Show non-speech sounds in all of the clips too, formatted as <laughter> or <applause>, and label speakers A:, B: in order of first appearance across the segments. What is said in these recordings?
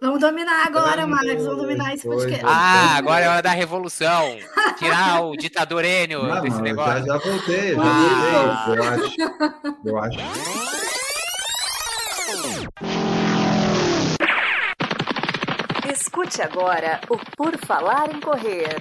A: Vamos dominar agora, Marcos. Vamos dominar esse podcast.
B: Ah, agora é hora da revolução. Tirar o <laughs> ditador Enio
C: Não,
B: desse negócio.
C: já, já voltei, já
B: Ah.
C: voltei. Eu acho. Eu acho.
D: Escute agora o Por Falar em Correr.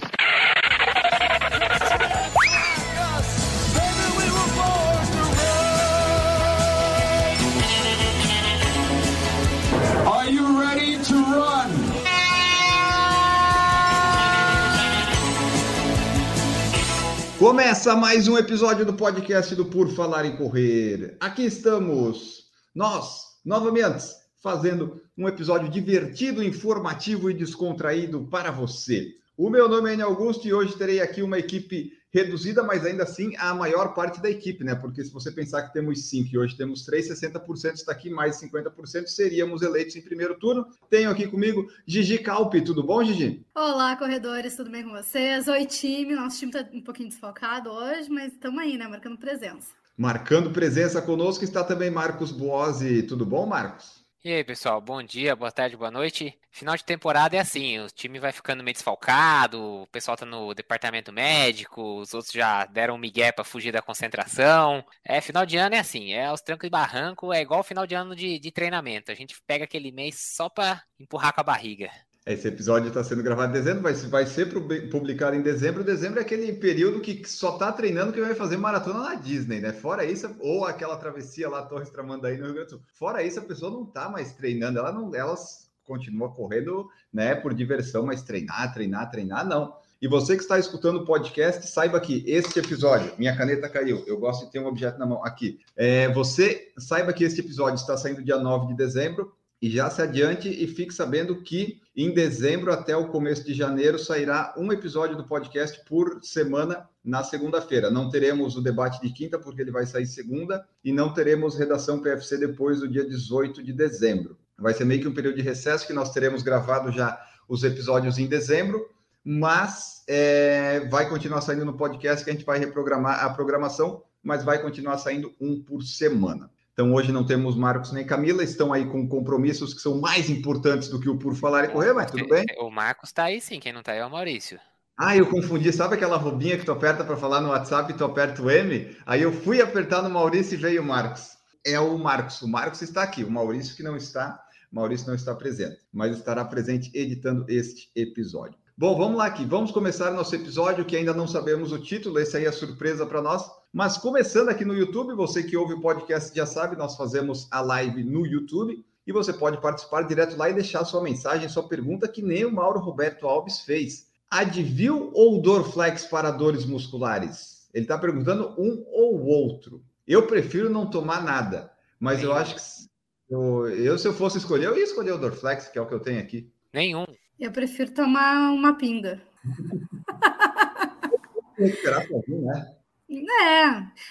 C: Começa mais um episódio do podcast do Por Falar em Correr. Aqui estamos, nós, novamente, fazendo um episódio divertido, informativo e descontraído para você. O meu nome é Augusto e hoje terei aqui uma equipe reduzida, mas ainda assim a maior parte da equipe, né? Porque se você pensar que temos cinco e hoje temos três, 60% está aqui, mais 50% seríamos eleitos em primeiro turno. Tenho aqui comigo Gigi Calpe. Tudo bom, Gigi?
A: Olá, corredores, tudo bem com vocês? Oi, time. Nosso time tá um pouquinho desfalcado hoje, mas estamos aí, né? Marcando presença.
C: Marcando presença conosco está também Marcos Boazzi. Tudo bom, Marcos?
B: E aí, pessoal, bom dia, boa tarde, boa noite. Final de temporada é assim, o time vai ficando meio desfalcado, o pessoal tá no departamento médico, os outros já deram um migué pra fugir da concentração. É, final de ano é assim, é aos trancos e barranco, é igual final de ano de, de treinamento. A gente pega aquele mês só pra empurrar com a barriga.
C: Esse episódio está sendo gravado em dezembro, vai, vai ser pub- publicado em dezembro. Dezembro é aquele período que só está treinando que vai fazer maratona na Disney, né? Fora isso, ou aquela travessia lá, Torres Tramandaí no Rio Grande do Sul. Fora isso, a pessoa não está mais treinando, ela não, elas continua correndo, né, por diversão, mas treinar, treinar, treinar, não. E você que está escutando o podcast, saiba que este episódio, minha caneta caiu, eu gosto de ter um objeto na mão aqui. É, você saiba que este episódio está saindo dia 9 de dezembro e já se adiante e fique sabendo que em dezembro até o começo de janeiro sairá um episódio do podcast por semana na segunda-feira. Não teremos o debate de quinta porque ele vai sair segunda e não teremos redação PFC depois do dia 18 de dezembro. Vai ser meio que um período de recesso que nós teremos gravado já os episódios em dezembro, mas é, vai continuar saindo no podcast que a gente vai reprogramar a programação, mas vai continuar saindo um por semana. Então hoje não temos Marcos nem Camila, estão aí com compromissos que são mais importantes do que o por falar e correr, mas tudo bem.
B: O Marcos tá aí sim, quem não tá aí é o Maurício.
C: Ah, eu confundi, sabe aquela roubinha que tu aperta para falar no WhatsApp e tu aperta o M? Aí eu fui apertar no Maurício e veio o Marcos. É o Marcos, o Marcos está aqui, o Maurício que não está, Maurício não está presente, mas estará presente editando este episódio. Bom, vamos lá aqui. Vamos começar nosso episódio que ainda não sabemos o título, esse aí é surpresa para nós. Mas começando aqui no YouTube, você que ouve o podcast já sabe, nós fazemos a live no YouTube e você pode participar direto lá e deixar sua mensagem, sua pergunta, que nem o Mauro Roberto Alves fez. Advil ou Dorflex para dores musculares? Ele está perguntando um ou outro. Eu prefiro não tomar nada, mas eu
B: Nenhum.
C: acho que se eu, eu, se eu fosse escolher, eu ia escolher o Dorflex, que é o que eu tenho aqui.
B: Nenhum.
A: Eu prefiro tomar uma pinga.
C: Né?
A: É.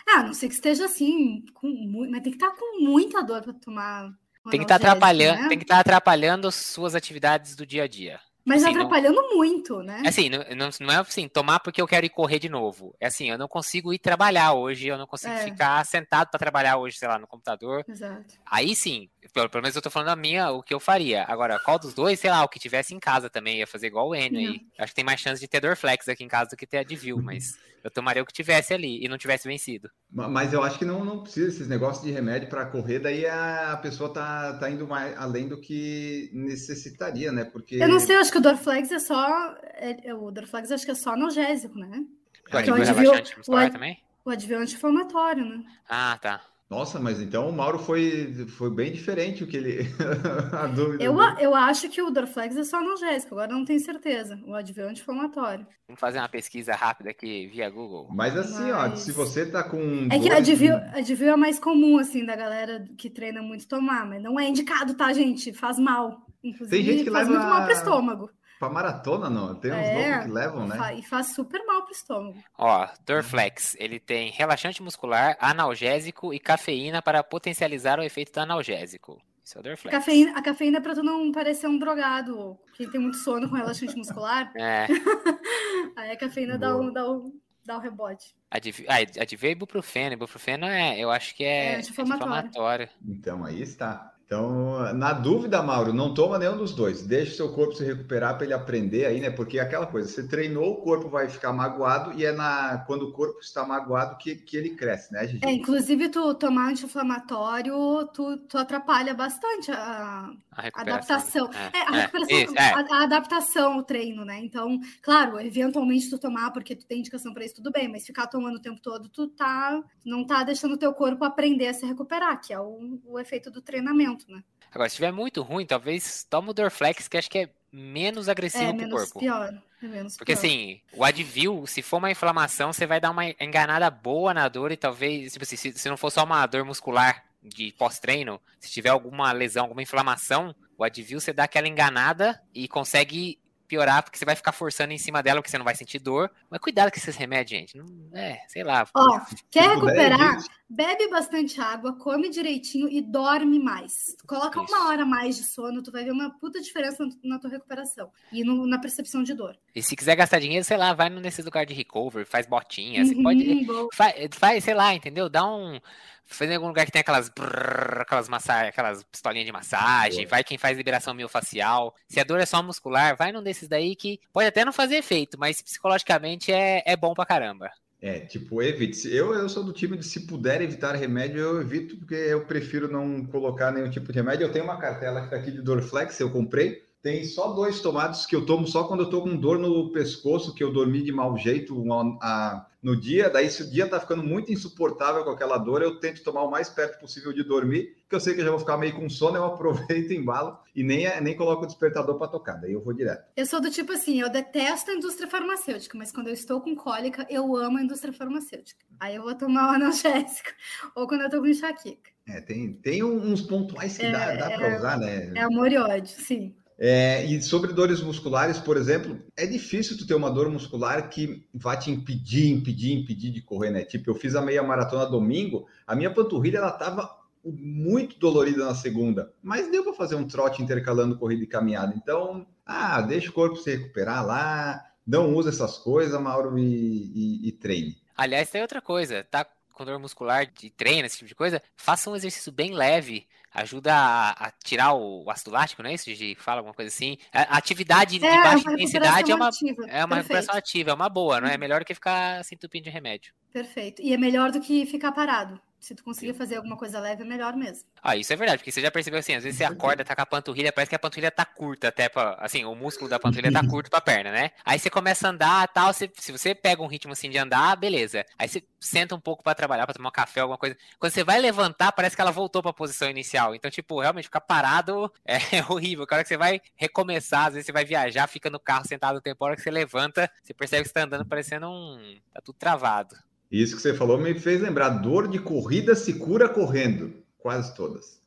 A: Ah, a não sei que esteja assim, com muito, mas tem que estar com muita dor para tomar.
B: Tem que estar
A: analgésico,
B: atrapalhando,
A: né?
B: tem que estar atrapalhando suas atividades do dia a dia.
A: Mas
B: assim, não-
A: atrapalhando muito, né?
B: Assim, não, não, não é assim, tomar porque eu quero ir correr de novo. É assim, eu não consigo ir trabalhar hoje, eu não consigo
A: É.
B: ficar sentado para trabalhar hoje, sei lá, no computador.
A: Exato.
B: Aí sim, pelo, pelo menos eu tô falando a minha, o que eu faria. Agora, qual dos dois, sei lá, o que tivesse em casa também, ia fazer igual o Enio aí. Acho que tem mais chance de ter Dorflex aqui em casa do que ter Advil, mas eu tomaria o que tivesse ali e não tivesse vencido.
C: Ma- Mas eu acho que não, não precisa esses negócios de remédio para correr, daí a, a pessoa tá, tá indo mais além do que necessitaria, né? Porque
A: Eu não sei, eu acho que o Dorflex é só. é- é- o Dorflex acho que é só analgésico, né?
B: O
A: Porque
B: Advil
A: o
B: é
A: Advil- o Ad-? O Advil é anti-inflamatório, né?
B: Ah, tá.
C: Nossa, mas então o Mauro foi, foi bem diferente o que ele. <laughs> a dúvida.
A: Eu,
C: dele.
A: eu acho que o Dorflex é só analgésico, agora não tenho certeza. O Advil é anti-inflamatório.
B: Vamos fazer uma pesquisa rápida aqui via Google.
C: Mas assim, ó,
A: Mas-
C: se você tá com.
A: É que a
C: dores-
A: Advil, Advil é mais comum, assim, da galera que treina muito tomar, mas não é indicado, tá, gente? Faz mal. Inclusive,
C: Tem gente que
A: faz
C: leva-
A: muito mal pro estômago.
C: Pra maratona, não. Tem uns
A: É,
C: loucos que levam, né?
A: E faz super mal pro estômago.
B: Ó, Dorflex, ele tem relaxante muscular, analgésico e cafeína para potencializar o efeito do analgésico. Isso é o Dorflex.
A: Cafeína, a cafeína é pra tu não parecer um drogado, quem tem muito sono com relaxante muscular. <laughs>
B: É, <laughs>
A: Aí a cafeína dá
C: Boa.
A: o, dá, o, dá o rebote.
B: Adv... Ah, Advil e Ibuprofeno. Ibuprofeno é, eu acho que
A: É
B: é,
A: anti-inflamatório.
C: Então, aí está. Então, na dúvida, Mauro, não toma nenhum dos dois. Deixa o seu corpo se recuperar para ele aprender aí, né? Porque é aquela coisa, você treinou, o corpo vai ficar magoado e é na quando o corpo está magoado que, que ele cresce, né, Gigi?
A: É, inclusive, tu tomar anti-inflamatório, tu, tu atrapalha bastante a,
B: A recuperação.
A: adaptação.
B: É,
A: É, a
B: é,
A: recuperação,
B: é.
A: a, a adaptação ao treino, né? Então, claro, eventualmente tu tomar porque tu tem indicação para isso, tudo bem, mas ficar tomando o tempo todo, tu tá, não tá deixando o teu corpo aprender a se recuperar, que é o, o efeito do treinamento, né?
B: Agora, se estiver muito ruim, talvez toma o Dorflex, que acho que é menos agressivo
A: É
B: pro
A: menos
B: corpo.
A: pior. É menos
B: Porque
A: pior.
B: assim, o Advil, se for uma inflamação, você vai dar uma enganada boa na dor e talvez, tipo assim, se, se não for só uma dor muscular de pós-treino, se tiver alguma lesão, alguma inflamação, o Advil você dá aquela enganada e consegue piorar, porque você vai ficar forçando em cima dela, porque você não vai sentir dor. Mas cuidado com esses remédios, gente. Não, é, sei lá.
A: Ó, quer recuperar? Bebe bastante água, come direitinho e dorme mais. Coloca
B: Isso.
A: uma hora mais de sono, tu vai ver uma puta diferença na- tua recuperação e no- na percepção de dor.
B: E se quiser gastar dinheiro, sei lá, vai nesses lugares de recovery, faz botinha, você pode...
A: Uhum.
B: Faz, faz, sei lá, entendeu? Dá um. Faz em algum lugar que tem aquelas. brrr, aquelas massa, aquelas pistolinhas de massagem.
C: Boa.
B: Vai quem faz liberação miofacial. Se a dor é só muscular, vai num desses daí que pode até não fazer efeito, mas psicologicamente é, é bom pra caramba.
C: É, tipo, evite. Eu, eu sou do time de se puder evitar remédio, eu evito, porque eu prefiro não colocar nenhum tipo de remédio. Eu tenho uma cartela que tá aqui de Dorflex, eu comprei. Tem só dois tomados que eu tomo só quando eu tô com dor no pescoço, que eu dormi de mau jeito uma- a- no dia. Daí, se o dia tá ficando muito insuportável com aquela dor, eu tento tomar o mais perto possível de dormir, porque eu sei que eu já vou ficar meio com sono, eu <laughs> aproveito, embalo e nem, nem coloco o despertador para tocar. Daí eu vou direto.
A: Eu sou do tipo assim, eu detesto a indústria farmacêutica, mas quando eu estou com cólica, eu amo a indústria farmacêutica. Aí eu vou tomar o <laughs> analgésico, ou quando eu tô com enxaqueca.
C: É, tem, tem uns pontuais que dá, dá para usar, né?
A: É amor e ódio, sim.
C: É, e sobre dores musculares, por exemplo, é difícil tu ter uma dor muscular que vai te impedir, impedir, impedir de correr, né? Tipo, eu fiz a meia maratona domingo, a minha panturrilha ela tava muito dolorida na segunda, mas deu para fazer um trote intercalando corrida e caminhada. Então, ah, deixa o corpo se recuperar lá, não usa essas coisas, Mauro, e, e- e treine.
B: Aliás, tem outra coisa, tá com dor muscular de treino, esse tipo de coisa, faça um exercício bem leve. Ajuda a, a tirar o ácido lático, não é isso, Gigi? Fala alguma coisa assim. A atividade de
A: É,
B: baixa intensidade é uma,
A: recuperação ativa.
B: é uma recuperação ativa, é uma boa, não é? Melhor do que ficar se entupindo de remédio.
A: perfeito. E é melhor do que ficar parado. Se tu conseguir fazer alguma coisa leve, é melhor mesmo.
B: Ah, isso é verdade, porque você já percebeu assim, às vezes você acorda, tá com a panturrilha, parece que a panturrilha tá curta até pra, assim, o músculo da panturrilha tá curto pra perna, né? Aí você começa a andar tal, você- se você pega um ritmo assim de andar, beleza. Aí você senta um pouco pra trabalhar, pra tomar um café, alguma coisa. Quando você vai levantar, parece que ela voltou pra posição inicial. Então, tipo, realmente ficar parado <laughs> é horrível. A hora que você vai recomeçar, às vezes você vai viajar, fica no carro sentado um tempo, a hora que você levanta, você percebe que você tá andando parecendo um... tá tudo travado.
C: Isso que você falou me fez lembrar, dor de corrida se cura correndo, quase todas.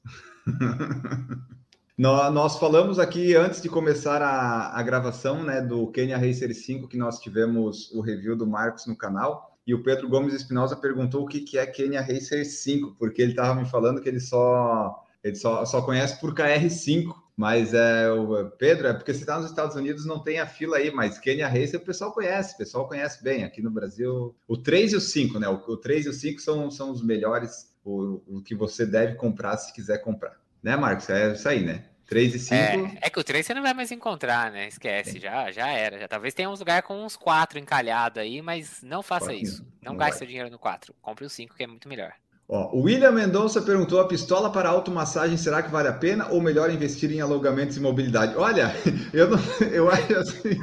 C: <laughs> Nó- Nós falamos aqui antes de começar a, a gravação né, do Kenya Racer 5, que nós tivemos o review do Marcos no canal, e o Pedro Gomes Espinosa perguntou o que, que é Kenya Racer 5, porque ele estava me falando que ele só ele só, só conhece por KR5. Mas é o Pedro, é porque você está nos Estados Unidos, não tem a fila aí, mas Kenya Racer o pessoal conhece, o pessoal conhece bem. Aqui no Brasil, o 3 e o 5, né? O, o 3 e o 5 são, são os melhores, o, o que você deve comprar se quiser comprar. Né, Marcos? É isso aí, né? 3 e 5.
B: É, é que o 3 você não vai mais encontrar, né? Esquece, já, já era. Já, talvez tenha uns lugares com uns 4 encalhados aí, mas não faça
C: Quatro
B: isso.
C: não.
B: Não,
C: Não
B: gaste seu dinheiro no 4. Compre o 5, que é muito melhor.
C: Ó, o William Mendonça perguntou: a pistola para automassagem será que vale a pena ou melhor investir em alongamentos e mobilidade? Olha, <laughs> eu não, eu acho assim.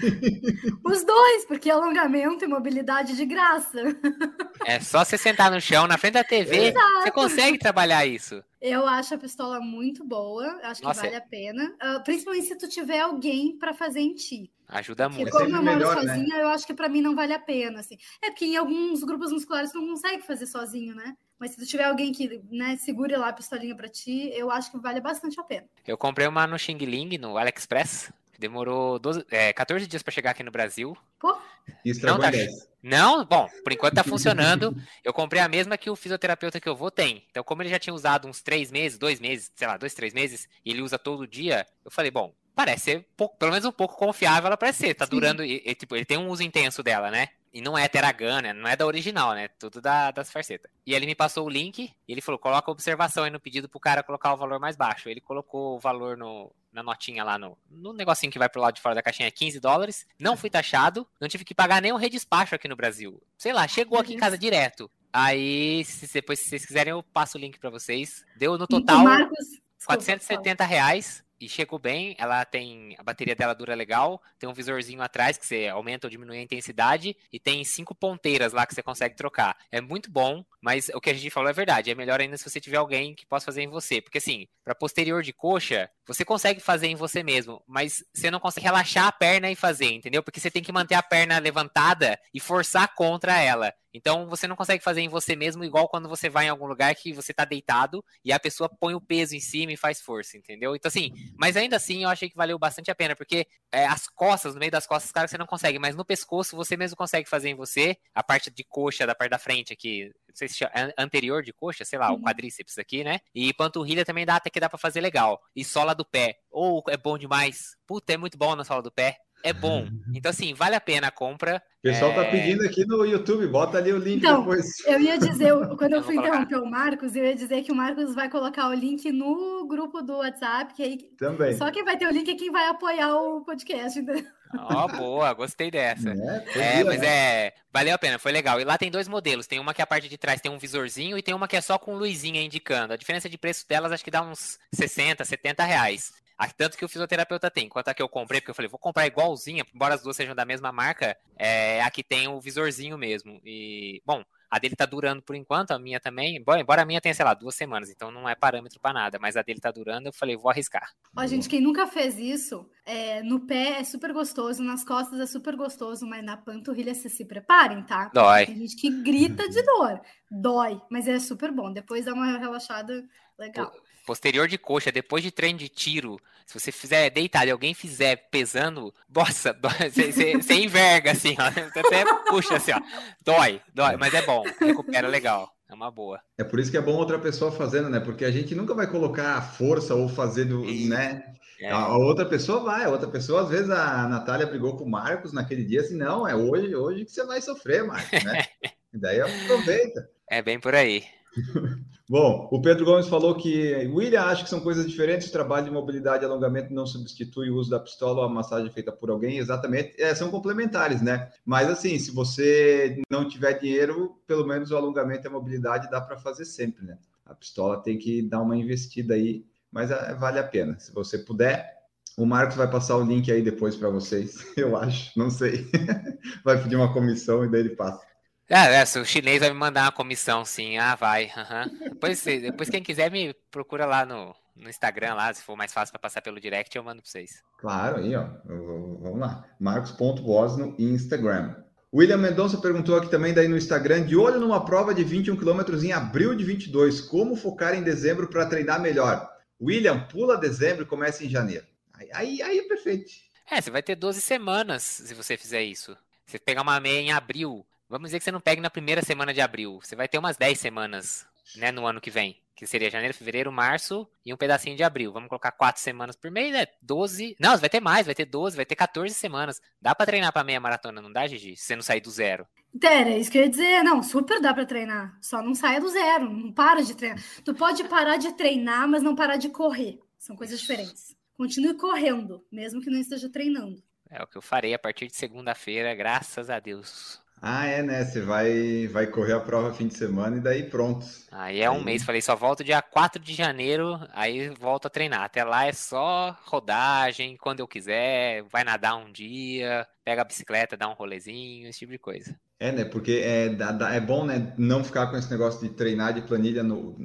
A: Os dois, porque alongamento e mobilidade de graça.
B: É só você sentar no chão, na frente da TV, você consegue trabalhar isso.
A: Eu acho a pistola muito boa, acho que
B: Nossa,
A: vale a pena. Ah, principalmente se tu tiver alguém para fazer em ti.
B: Ajuda
A: Porque
B: muito.
A: como
C: sempre
A: eu moro
C: melhor, né?
A: sozinha, eu acho que para mim não vale a pena, assim. É porque em alguns grupos musculares tu não consegue fazer sozinho, né? Mas se tu tiver alguém que, né, segure lá a pistolinha para ti, eu acho que vale bastante a pena.
B: Eu comprei uma no Xing Ling, no AliExpress. Demorou 12, é, 14 dias pra chegar aqui no Brasil.
A: Pô,
C: Estragou
B: Não, tá
C: 10.
B: Não, bom, por enquanto tá <laughs> funcionando. Eu comprei a mesma que o fisioterapeuta que eu vou tem. Então, como ele já tinha usado uns três meses, dois meses, sei lá, dois, três meses, e ele usa todo dia, eu falei, bom, parece ser pouco- pelo menos um pouco confiável, ela parece ser. Tá
A: Sim.
B: durando, e, e, tipo, ele tem um uso intenso dela, né? E não é Teragana, não é da original, né? Tudo da, das farcetas. E ele me passou o link e ele falou: coloca observação aí no pedido pro cara colocar o valor mais baixo. Ele colocou o valor no, na notinha lá no, no negocinho que vai pro lado de fora da caixinha, 15 dólares. Não fui taxado, não tive que pagar nem o redespacho aqui no Brasil. Sei lá, chegou aqui em casa direto. Aí, se, depois, se vocês quiserem, eu passo o link para vocês. Deu no total
A: Marcos, desculpa,
B: 470 reais e chegou bem. Ela tem a bateria dela dura legal, tem um visorzinho atrás que você aumenta ou diminui a intensidade e tem cinco ponteiras lá que você consegue trocar. É muito bom, mas o que a gente falou é verdade. É melhor ainda se você tiver alguém que possa fazer em você, porque assim, para posterior de coxa, você consegue fazer em você mesmo, mas você não consegue relaxar a perna e fazer, entendeu? Porque você tem que manter a perna levantada e forçar contra ela. Então você não consegue fazer em você mesmo igual quando você vai em algum lugar que você tá deitado e a pessoa põe o peso em cima e faz força, entendeu? Então assim, mas ainda assim eu achei que valeu bastante a pena, porque é, as costas, no meio das costas, claro que você não consegue, mas no pescoço você mesmo consegue fazer em você, a parte de coxa da parte da frente aqui, não sei se chama, anterior de coxa, sei lá, uhum. o quadríceps aqui, né? E panturrilha também dá até que dá para fazer legal. E sola do pé, ou oh, é bom demais. Puta, é muito bom na sola do pé é bom. Então, assim, vale a pena a compra.
C: O pessoal tá é... tá pedindo aqui no YouTube, bota ali o link
A: então,
C: depois.
A: Eu ia dizer, quando eu, eu fui interromper o Marcos, eu ia dizer que o Marcos vai colocar o link no grupo do WhatsApp, que aí
C: Também.
A: só quem vai ter o link é quem vai apoiar o podcast.
B: Ó, oh, boa, gostei dessa. É, é mas é, valeu a pena, foi legal. E lá tem dois modelos, tem uma que a parte de trás tem um visorzinho e tem uma que é só com luzinha indicando. A diferença de preço delas acho que dá uns 60, 70 reais. Tanto que o fisioterapeuta tem. Enquanto a que eu comprei, porque eu falei, vou comprar igualzinha, embora as duas sejam da mesma marca, é, a que tem o visorzinho mesmo. E, bom, a dele tá durando por enquanto, a minha também. Embora, embora a minha tenha, sei lá, duas semanas, então não é parâmetro para nada, mas a dele tá durando, eu falei, vou arriscar.
A: Ó, gente, quem nunca fez isso, é, no pé é super gostoso, nas costas é super gostoso, mas na panturrilha vocês se preparem, tá?
B: Dói.
A: Tem gente que grita de dor. Dói, mas é super bom. Depois dá uma relaxada legal.
B: Posterior de coxa, depois de treino de tiro, se você fizer deitado e alguém fizer pesando, nossa, <laughs> você enverga assim, ó. <laughs> Você até puxa assim, ó. Dói, dói, mas é bom, recupera legal. É uma boa.
C: É por isso que é bom outra pessoa fazendo, né? Porque a gente nunca vai colocar a força ou fazer do, né? É. A outra pessoa vai, a outra pessoa, às vezes a Natália brigou com o Marcos naquele dia, assim, não, é hoje, hoje que você vai sofrer, Marcos, né? <laughs> e daí aproveita.
B: É bem por aí.
C: Bom, o Pedro Gomes falou que William acha que são coisas diferentes. O trabalho de mobilidade e alongamento não substitui o uso da pistola ou a massagem feita por alguém. Exatamente, é, são complementares, né? Mas assim, se você não tiver dinheiro, pelo menos o alongamento e a mobilidade dá para fazer sempre, né? A pistola tem que dar uma investida aí, mas é, vale a pena. Se você puder, o Marcos vai passar o link aí depois para vocês, <laughs> eu acho, não sei. <laughs> vai pedir uma comissão e daí ele passa.
B: Ah, é, o chinês vai me mandar uma comissão, sim. Ah, vai. Uhum. Depois, depois, quem quiser, me procura lá no, no Instagram, lá, se for mais fácil para passar pelo direct, eu mando para vocês.
C: Claro, aí, ó. Vamos lá. Marcos.voz no Instagram. William Mendonça perguntou aqui também daí no Instagram, de olho numa prova de 21 km em abril de 22, como focar em dezembro para treinar melhor? William, pula dezembro e começa em janeiro. Aí, aí, aí é perfeito.
B: É, você vai ter 12 semanas se você fizer isso. Você pegar uma meia em abril, Vamos dizer que você não pegue na primeira semana de abril. Você vai ter umas 10 semanas, né, no ano que vem. Que seria janeiro, fevereiro, março e um pedacinho de abril. Vamos colocar 4 semanas por mês, né? 12. Não, vai ter mais, vai ter 12, vai ter 14 semanas. Dá para treinar para meia maratona, não dá, Gigi? Se você não sair do zero.
A: Era isso que eu ia dizer. Não, super dá para treinar. Só não saia do zero. Não para de treinar. Tu pode parar de treinar, mas não parar de correr. São coisas diferentes. Continue correndo, mesmo que não esteja treinando.
B: É o que eu farei a partir de segunda-feira, graças a Deus.
C: Ah, é, né? Você vai, vai correr a prova fim de semana e daí pronto.
B: Aí é um aí... mês, falei, só volto dia 4 de janeiro, aí volto a treinar. Até lá é só rodagem, quando eu quiser, vai nadar um dia, pega a bicicleta, dá um rolezinho, esse tipo de coisa.
C: É, né? Porque é, é bom, né? Não ficar com esse negócio de treinar de planilha no,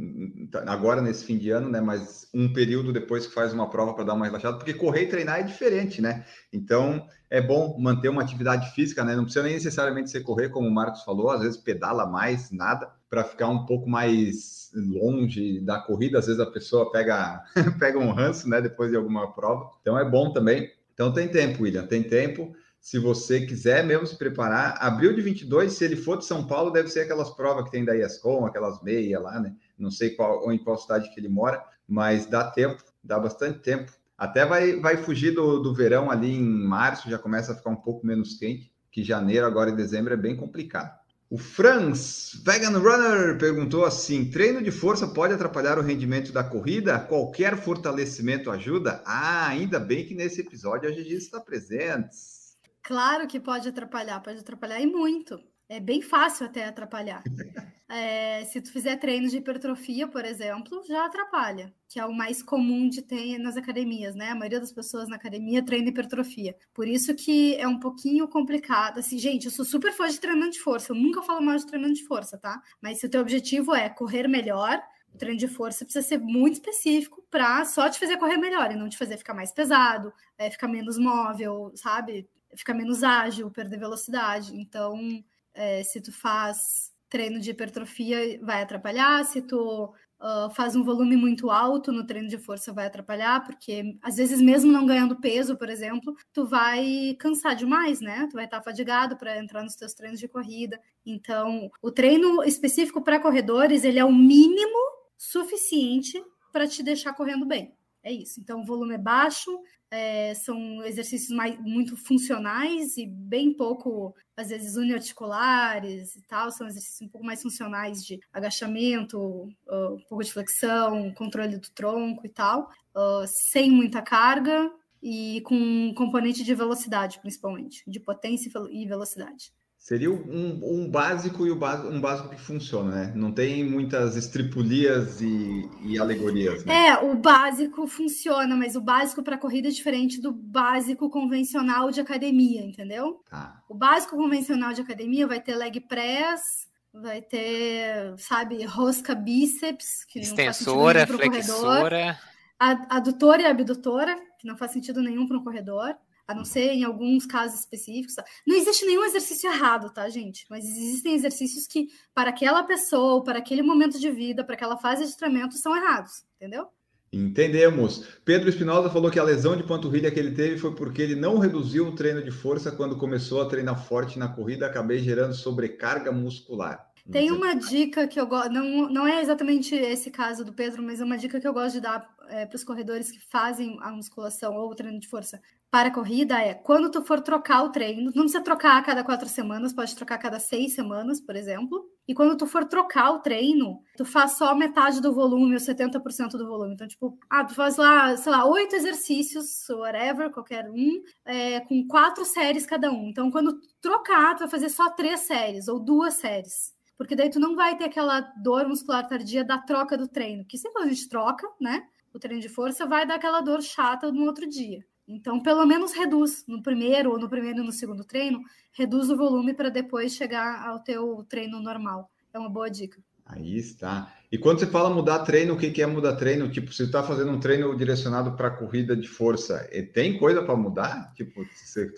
C: agora nesse fim de ano, né? Mas um período depois que faz uma prova para dar uma relaxada, porque correr e treinar é diferente, né? Então é bom manter uma atividade física, né? Não precisa nem necessariamente ser correr, como o Marcos falou, às vezes pedala mais, nada, para ficar um pouco mais longe da corrida. Às vezes a pessoa pega, <laughs> pega um ranço, né? Depois de alguma prova. Então é bom também. Então tem tempo, William, tem tempo se você quiser mesmo se preparar, abril de 22, se ele for de São Paulo, deve ser aquelas provas que tem da ESCOM, aquelas meia lá, né? Não sei qual em qual cidade que ele mora, mas dá tempo, dá bastante tempo. Até vai, vai fugir do, do verão ali em março, já começa a ficar um pouco menos quente. que janeiro, agora em dezembro, é bem complicado. O Franz Vegan Runner perguntou assim: treino de força pode atrapalhar o rendimento da corrida? Qualquer fortalecimento ajuda? Ah, ainda bem que nesse episódio a Gigi está presente.
A: Claro que pode atrapalhar, pode atrapalhar e muito. É bem fácil até atrapalhar. <laughs> É, se tu fizer treinos de hipertrofia, por exemplo, já atrapalha, que é o mais comum de ter nas academias, né? A maioria das pessoas na academia treina hipertrofia. Por isso que é um pouquinho complicado. Assim, gente, eu sou super fã de treinamento de força. Eu nunca falo mal de treinamento de força, tá? Mas se o teu objetivo é correr melhor, o treino de força precisa ser muito específico para só te fazer correr melhor e não te fazer ficar mais pesado, é, ficar menos móvel, sabe? Ficar menos ágil, perder velocidade. Então, é, se tu faz treino de hipertrofia vai atrapalhar, se tu uh, faz um volume muito alto no treino de força vai atrapalhar, porque às vezes mesmo não ganhando peso, por exemplo, tu vai cansar demais, né? Tu vai estar fadigado para entrar nos teus treinos de corrida. Então, o treino específico para corredores, ele é o mínimo suficiente para te deixar correndo bem. É isso. Então, o volume é baixo, é, são exercícios mais, muito funcionais e bem pouco, às vezes, uniarticulares e tal. São exercícios um pouco mais funcionais de agachamento, uh, um pouco de flexão, controle do tronco e tal, uh, sem muita carga e com componente de velocidade, principalmente, de potência e velocidade.
C: Seria um, um básico e um básico que funciona, né? Não tem muitas estripulias e, e alegorias.
A: Né? É, o básico funciona, mas o básico para corrida é diferente do básico convencional de academia, entendeu?
C: Tá.
A: O básico convencional de academia vai ter leg press, vai ter, sabe, rosca bíceps,
B: que extensora, não faz flexora,
A: adutora e abdutora, que não faz sentido nenhum para um corredor a não ser em alguns casos específicos. Tá? Não existe nenhum exercício errado, tá, gente? Mas existem exercícios que, para aquela pessoa, para aquele momento de vida, para aquela fase de treinamento, são errados, entendeu?
C: Entendemos. Pedro Espinosa falou que a lesão de panturrilha que ele teve foi porque ele não reduziu o treino de força quando começou a treinar forte na corrida, acabei gerando sobrecarga muscular.
A: Tem uma dica que eu gosto, não, não é exatamente esse caso do Pedro, mas é uma dica que eu gosto de dar é, para os corredores que fazem a musculação ou o treino de força para a corrida é quando tu for trocar o treino, não precisa trocar a cada quatro semanas, pode trocar a cada seis semanas, por exemplo. E quando tu for trocar o treino, tu faz só metade do volume, ou 70% do volume. Então, tipo, ah, tu faz lá, sei lá, oito exercícios, whatever, qualquer um, é, com quatro séries cada um. Então, quando trocar, tu vai fazer só três séries ou duas séries porque daí tu não vai ter aquela dor muscular tardia da troca do treino, que sempre a gente troca, né? O treino de força vai dar aquela dor chata no outro dia. Então, pelo menos reduz no primeiro ou no primeiro e no segundo treino, reduz o volume para depois chegar ao teu treino normal. É uma boa dica.
C: Aí está. E quando você fala mudar treino, o que é mudar treino? Tipo, você está fazendo um treino direcionado para corrida de força, e tem coisa para mudar? Tipo, você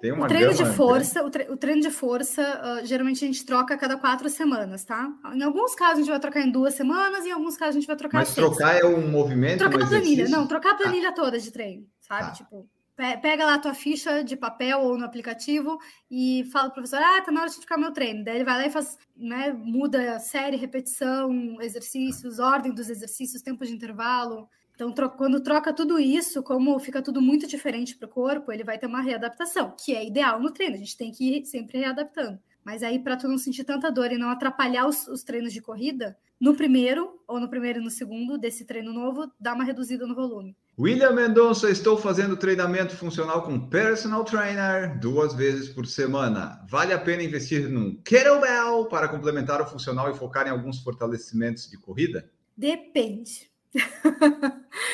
C: tem uma
A: o treino de força, o, tre o, treino de força, uh, geralmente a gente troca a cada quatro semanas, tá? Em alguns casos a gente vai trocar em duas semanas, em alguns casos a gente vai trocar.
C: Mas trocar é um movimento?
A: Trocar
C: um
A: a planilha, não, trocar a planilha ah. toda de treino, sabe? Ah. Tipo, pega lá a tua ficha de papel ou no aplicativo e fala pro professor, ah, tá na hora de trocar meu treino. Daí ele vai lá e faz, né, muda série, repetição, exercícios, ordem dos exercícios, tempo de intervalo. Então, tro quando troca tudo isso, como fica tudo muito diferente para o corpo, ele vai ter uma readaptação, que é ideal no treino. A gente tem que ir sempre readaptando. Mas aí, para tu não sentir tanta dor e não atrapalhar os, os, treinos de corrida, no primeiro, ou no primeiro e no segundo desse treino novo, dá uma reduzida no volume.
C: William Mendonça, estou fazendo treinamento funcional com personal trainer duas vezes por semana. Vale a pena investir num kettlebell para complementar o funcional e focar em alguns fortalecimentos de corrida?
A: Depende.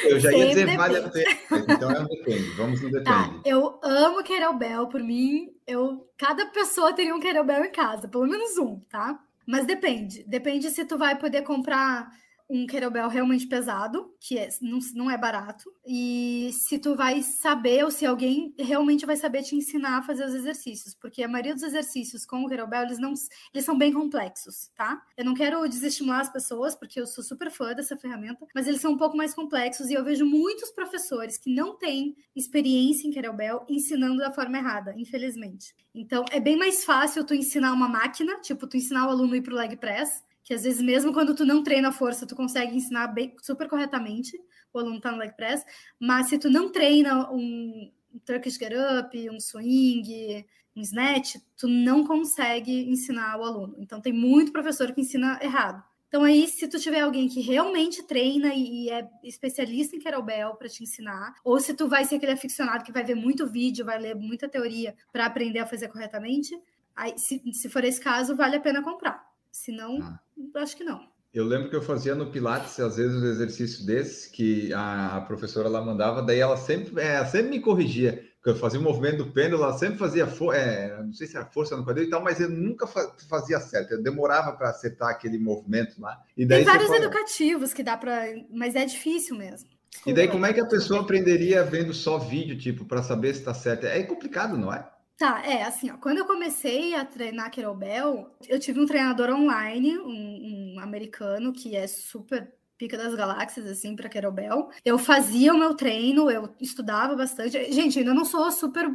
C: Eu já ia dizer depende. vale a pena, então é um depende. Vamos no tá, depende.
A: Tá, eu amo kettlebell, por mim, eu cada pessoa teria um kettlebell em casa, pelo menos um, tá? Mas depende. Depende se tu vai poder comprar um kettlebell realmente pesado, que é, não, não é barato, e se tu vai saber ou se alguém realmente vai saber te ensinar a fazer os exercícios, porque a maioria dos exercícios com o kettlebell, eles não eles são bem complexos, tá? Eu não quero desestimular as pessoas, porque eu sou super fã dessa ferramenta, mas eles são um pouco mais complexos e eu vejo muitos professores que não têm experiência em kettlebell ensinando da forma errada, infelizmente. Então, é bem mais fácil tu ensinar uma máquina, tipo tu ensinar o aluno a ir pro leg press, que às vezes mesmo quando tu não treina força, tu consegue ensinar bem, super corretamente, o aluno tá no leg press, mas se tu não treina um, Turkish Get Up, um swing, um snatch, tu não consegue ensinar o aluno. Então tem muito professor que ensina errado. Então aí, se tu tiver alguém que realmente treina e é especialista em kettlebell para te ensinar, ou se tu vai ser aquele aficionado que vai ver muito vídeo, vai ler muita teoria para aprender a fazer corretamente, aí, se, se for esse caso, vale a pena comprar. Se não, ah. Acho que não.
C: Eu lembro que eu fazia no Pilates, às vezes, um exercício desse, que a, professora lá mandava, daí ela sempre, é, sempre me corrigia. Eu fazia o movimento do pêndulo, ela sempre fazia, é, não sei se era força no quadril e tal, mas eu nunca fazia certo. Eu demorava para acertar aquele movimento lá. E
A: daí Tem vários fala... educativos que dá para, mas é difícil mesmo.
C: Desculpa, e daí como é que a pessoa aprenderia vendo só vídeo, tipo, para saber se está certo? É complicado, não é?
A: Tá, é assim, ó, quando eu comecei a treinar kettlebell, eu tive um treinador online, um, um americano que é super pica das galáxias, assim, para kettlebell. Eu fazia o meu treino, eu estudava bastante. Gente, ainda não sou super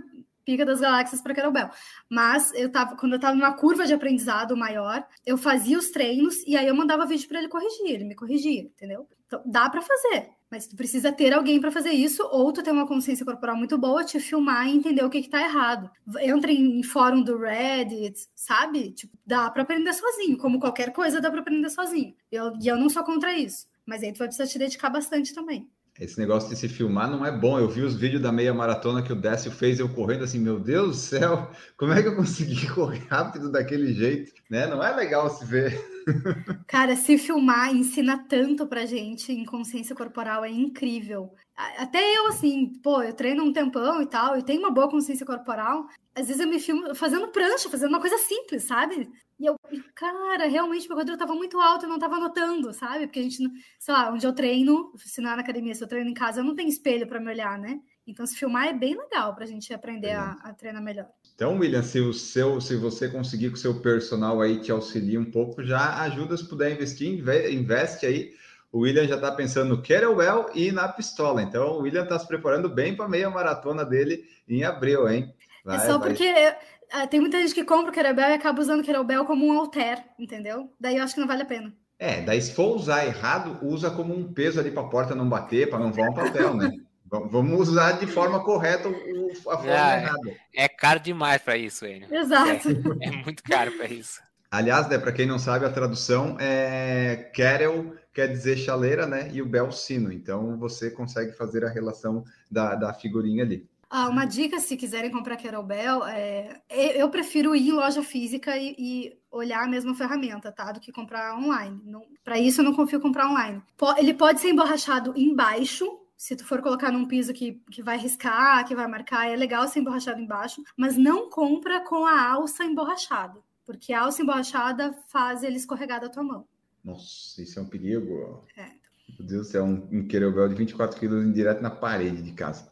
A: pica das galáxias para kettlebell, mas eu tava, quando eu tava numa curva de aprendizado maior, eu fazia os treinos e aí eu mandava vídeo para ele corrigir, ele me corrigia, entendeu? Então, dá para fazer. Mas tu precisa ter alguém para fazer isso, ou tu ter uma consciência corporal muito boa, te filmar e entender o que, que tá errado. Entra em fórum do Reddit, sabe? Tipo, dá para aprender sozinho, como qualquer coisa dá para aprender sozinho. Eu, e eu não sou contra isso. Mas aí tu vai precisar te dedicar bastante também.
C: Esse negócio de se filmar não é bom. Eu vi os vídeos da meia maratona que o Décio fez, eu correndo assim, meu Deus do céu, como é que eu consegui <laughs> correr rápido daquele jeito? Né? Não é legal se ver.
A: Cara, se filmar ensina tanto pra gente em consciência corporal, é incrível. Até eu, assim, pô, eu treino um tempão e tal, e tenho uma boa consciência corporal. Às vezes eu me filmo fazendo prancha, fazendo uma coisa simples, sabe? E eu, cara, realmente meu quadril tava muito alto, eu não tava notando, sabe? Porque a gente, sei lá, onde eu treino, se não é na academia, se eu treino em casa, eu não tenho espelho para me olhar, né? Então, se filmar é bem legal para a gente aprender a, a, treinar melhor.
C: Então, William, se o seu, se você conseguir que o seu personal aí te auxilie um pouco, já ajuda se puder investir, investe aí. O William já está pensando no kettlebell e na pistola. Então, o William está se preparando bem para a meia maratona dele em abril, hein?
A: É vai, é só vai. porque é, tem muita gente que compra o kettlebell e acaba usando o kettlebell como um alter, entendeu? Daí eu acho que não vale a pena.
C: É, daí se for usar errado, usa como um peso ali para a porta não bater, para não voar um papel, né? Vamos usar de forma correta a forma ah, errada.
B: É caro demais para isso, Enio.
A: Exato.
B: É, é muito caro para isso.
C: Aliás, né, para quem não sabe, a tradução é kettle quer dizer chaleira, né? E o bel sino. Então você consegue fazer a relação da, da figurinha ali.
A: Ah, uma dica, se quiserem comprar kettlebell, é, eu prefiro ir em loja física e, e, olhar a mesma ferramenta, tá? Do que comprar online. Para isso, eu não confio em comprar online. Ele pode ser emborrachado embaixo, se tu for colocar num piso que, que vai riscar, que vai marcar, é legal ser emborrachado embaixo, mas não compra com a alça emborrachada, porque a alça emborrachada faz ele escorregar da tua mão.
C: Nossa, isso é um perigo. É. Meu Deus do céu, um, um querobel de 24 quilos direto na parede de casa.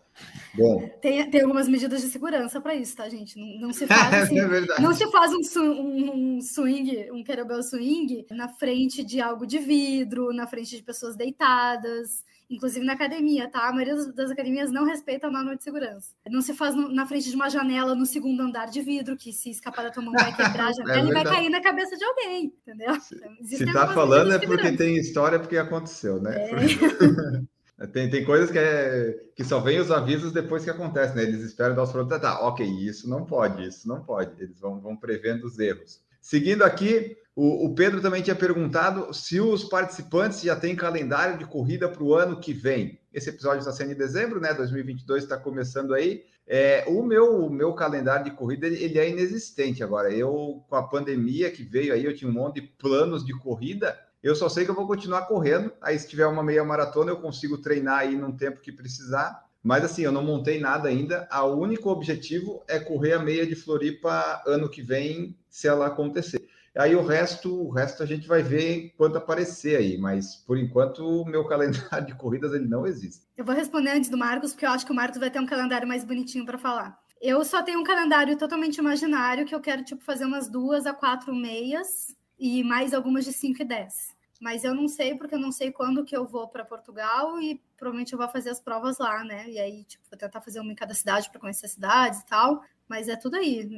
A: Bom. Tem, tem algumas medidas de segurança para isso, tá, gente? Não, não se <laughs> faz assim, é não se faz um, um, um swing, um kettlebell swing na frente de algo de vidro, na frente de pessoas deitadas inclusive na academia, tá? A maioria das, academias não respeita a norma de segurança. Não se faz no, na frente de uma janela no segundo andar de vidro, que se escapar da tua mão vai quebrar a <laughs> janela é e vai cair na cabeça de alguém, entendeu?
C: Se, então, se tá falando é porque tem história, porque aconteceu, né? É. <laughs> Tem, tem coisas que, é, que só vem os avisos depois que acontece, né? Eles esperam dar os produtos, tá, ok, isso não pode, isso não pode. Eles vão, vão prevendo os erros. Seguindo aqui, o, o, Pedro também tinha perguntado se os participantes já têm calendário de corrida para o ano que vem. Esse episódio está sendo em dezembro, né? 2022 está começando aí. É, o, meu, o meu calendário de corrida ele, é inexistente agora. Eu, com a pandemia que veio aí, eu tinha um monte de planos de corrida. Eu só sei que eu vou continuar correndo. Aí, se tiver uma meia maratona, eu consigo treinar aí num tempo que precisar. Mas assim, eu não montei nada ainda. O único objetivo é correr a meia de Floripa ano que vem, se ela acontecer. Aí o resto, o resto a gente vai ver quando aparecer aí, mas por enquanto o meu <laughs> calendário de corridas ele não existe.
A: Eu vou responder antes do Marcos, porque eu acho que o Marcos vai ter um calendário mais bonitinho para falar. Eu só tenho um calendário totalmente imaginário que eu quero tipo fazer umas duas a quatro meias e mais algumas de 5 e 10. Mas eu não sei porque eu não sei quando que eu vou para Portugal e provavelmente eu vou fazer as provas lá, né? E aí, tipo, vou tentar fazer uma em cada cidade para conhecer as cidades e tal. Mas é tudo aí.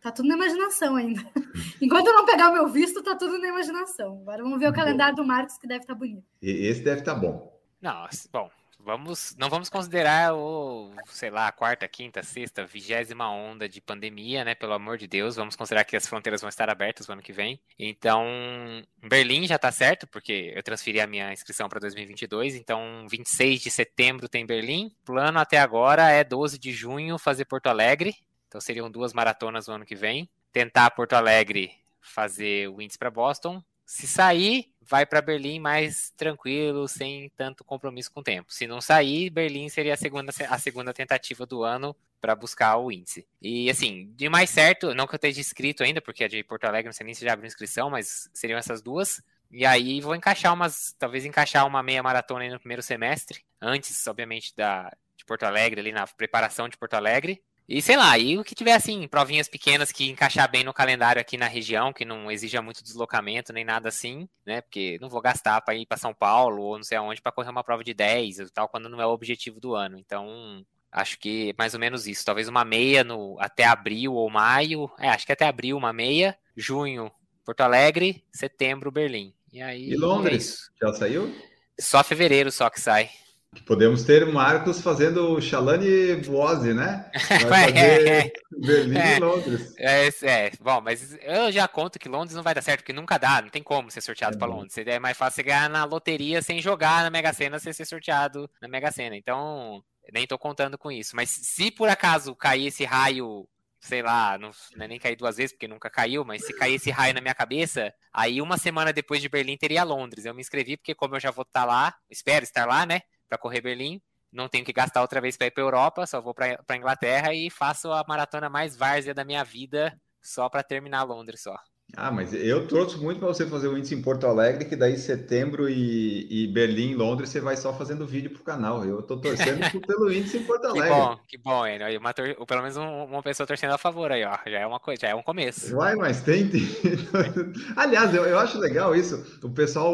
A: Tá tudo na imaginação ainda. <laughs> Enquanto eu não pegar o meu visto, tá tudo na imaginação. Agora vamos ver o calendário do Marcos, que deve estar tá bonito.
C: Esse deve estar tá bom.
B: Não, bom, vamos, não vamos considerar o, sei lá, a quarta, quinta, sexta, vigésima onda de pandemia, né? Pelo amor de Deus, vamos considerar que as fronteiras vão estar abertas no ano que vem. Então, Berlim já tá certo, porque eu transferi a minha inscrição para 2022, então 26 de setembro tem Berlim. Plano até agora é 12 de junho fazer Porto Alegre. Então seriam duas maratonas no ano que vem. Tentar Porto Alegre fazer o índice para Boston. Se sair, vai para Berlim mais tranquilo, sem tanto compromisso com o tempo. Se não sair, Berlim seria a segunda, a segunda tentativa do ano para buscar o índice. E assim, de mais certo, não que eu esteja inscrito ainda, porque a de Porto Alegre não sei nem se já abriu inscrição, mas seriam essas duas. E aí vou encaixar umas, talvez encaixar uma meia maratona no primeiro semestre, antes, obviamente, da de Porto Alegre, ali na preparação de Porto Alegre. E sei lá, e o que tiver assim, provinhas pequenas que encaixar bem no calendário aqui na região, que não exija muito deslocamento nem nada assim, né? Porque não vou gastar para ir para São Paulo ou não sei aonde para correr uma prova de 10 e tal, quando não é o objetivo do ano. Então, acho que mais ou menos isso. Talvez uma meia no até abril ou maio. É, acho que até abril uma meia, junho Porto Alegre, setembro Berlim. E aí
C: E Londres?
B: é
C: Já saiu?
B: só fevereiro só que sai.
C: Podemos ter Marcos fazendo o Shalane Boase, né? <laughs> Vai
B: É,
C: fazer Berlim
B: é.
C: e Londres.
B: É, é, bom, mas eu já conto que Londres não vai dar certo, porque nunca dá, não tem como ser sorteado
C: É bom.
B: Londres. É mais fácil você ganhar na loteria sem jogar na Mega Sena, sem ser sorteado na Mega Sena. Então, nem tô contando com isso. Mas se por acaso cair esse raio, sei lá, não, não é nem cair duas vezes, porque nunca caiu, mas se cair esse raio na minha cabeça, aí uma semana depois de Berlim teria Londres. Eu me inscrevi, porque como eu já vou estar lá, espero estar lá, né, pra correr Berlim. Não tenho que gastar outra vez pra ir pra Europa, só vou pra Inglaterra e faço a maratona mais várzea da minha vida só pra terminar Londres só.
C: Ah, mas eu torço muito para você fazer o índice em Porto Alegre, que daí setembro e, e Berlim, Londres, você vai só fazendo vídeo pro canal. Eu tô torcendo <laughs> pelo índice em Porto
B: Que
C: Alegre.
B: bom, que bom, Enio. Uma tor- Pelo menos um- uma pessoa torcendo a favor aí, ó. Já é uma coisa, já é um começo.
C: Vai, mas tem. tem- <laughs> Aliás, eu, eu acho legal isso. O pessoal,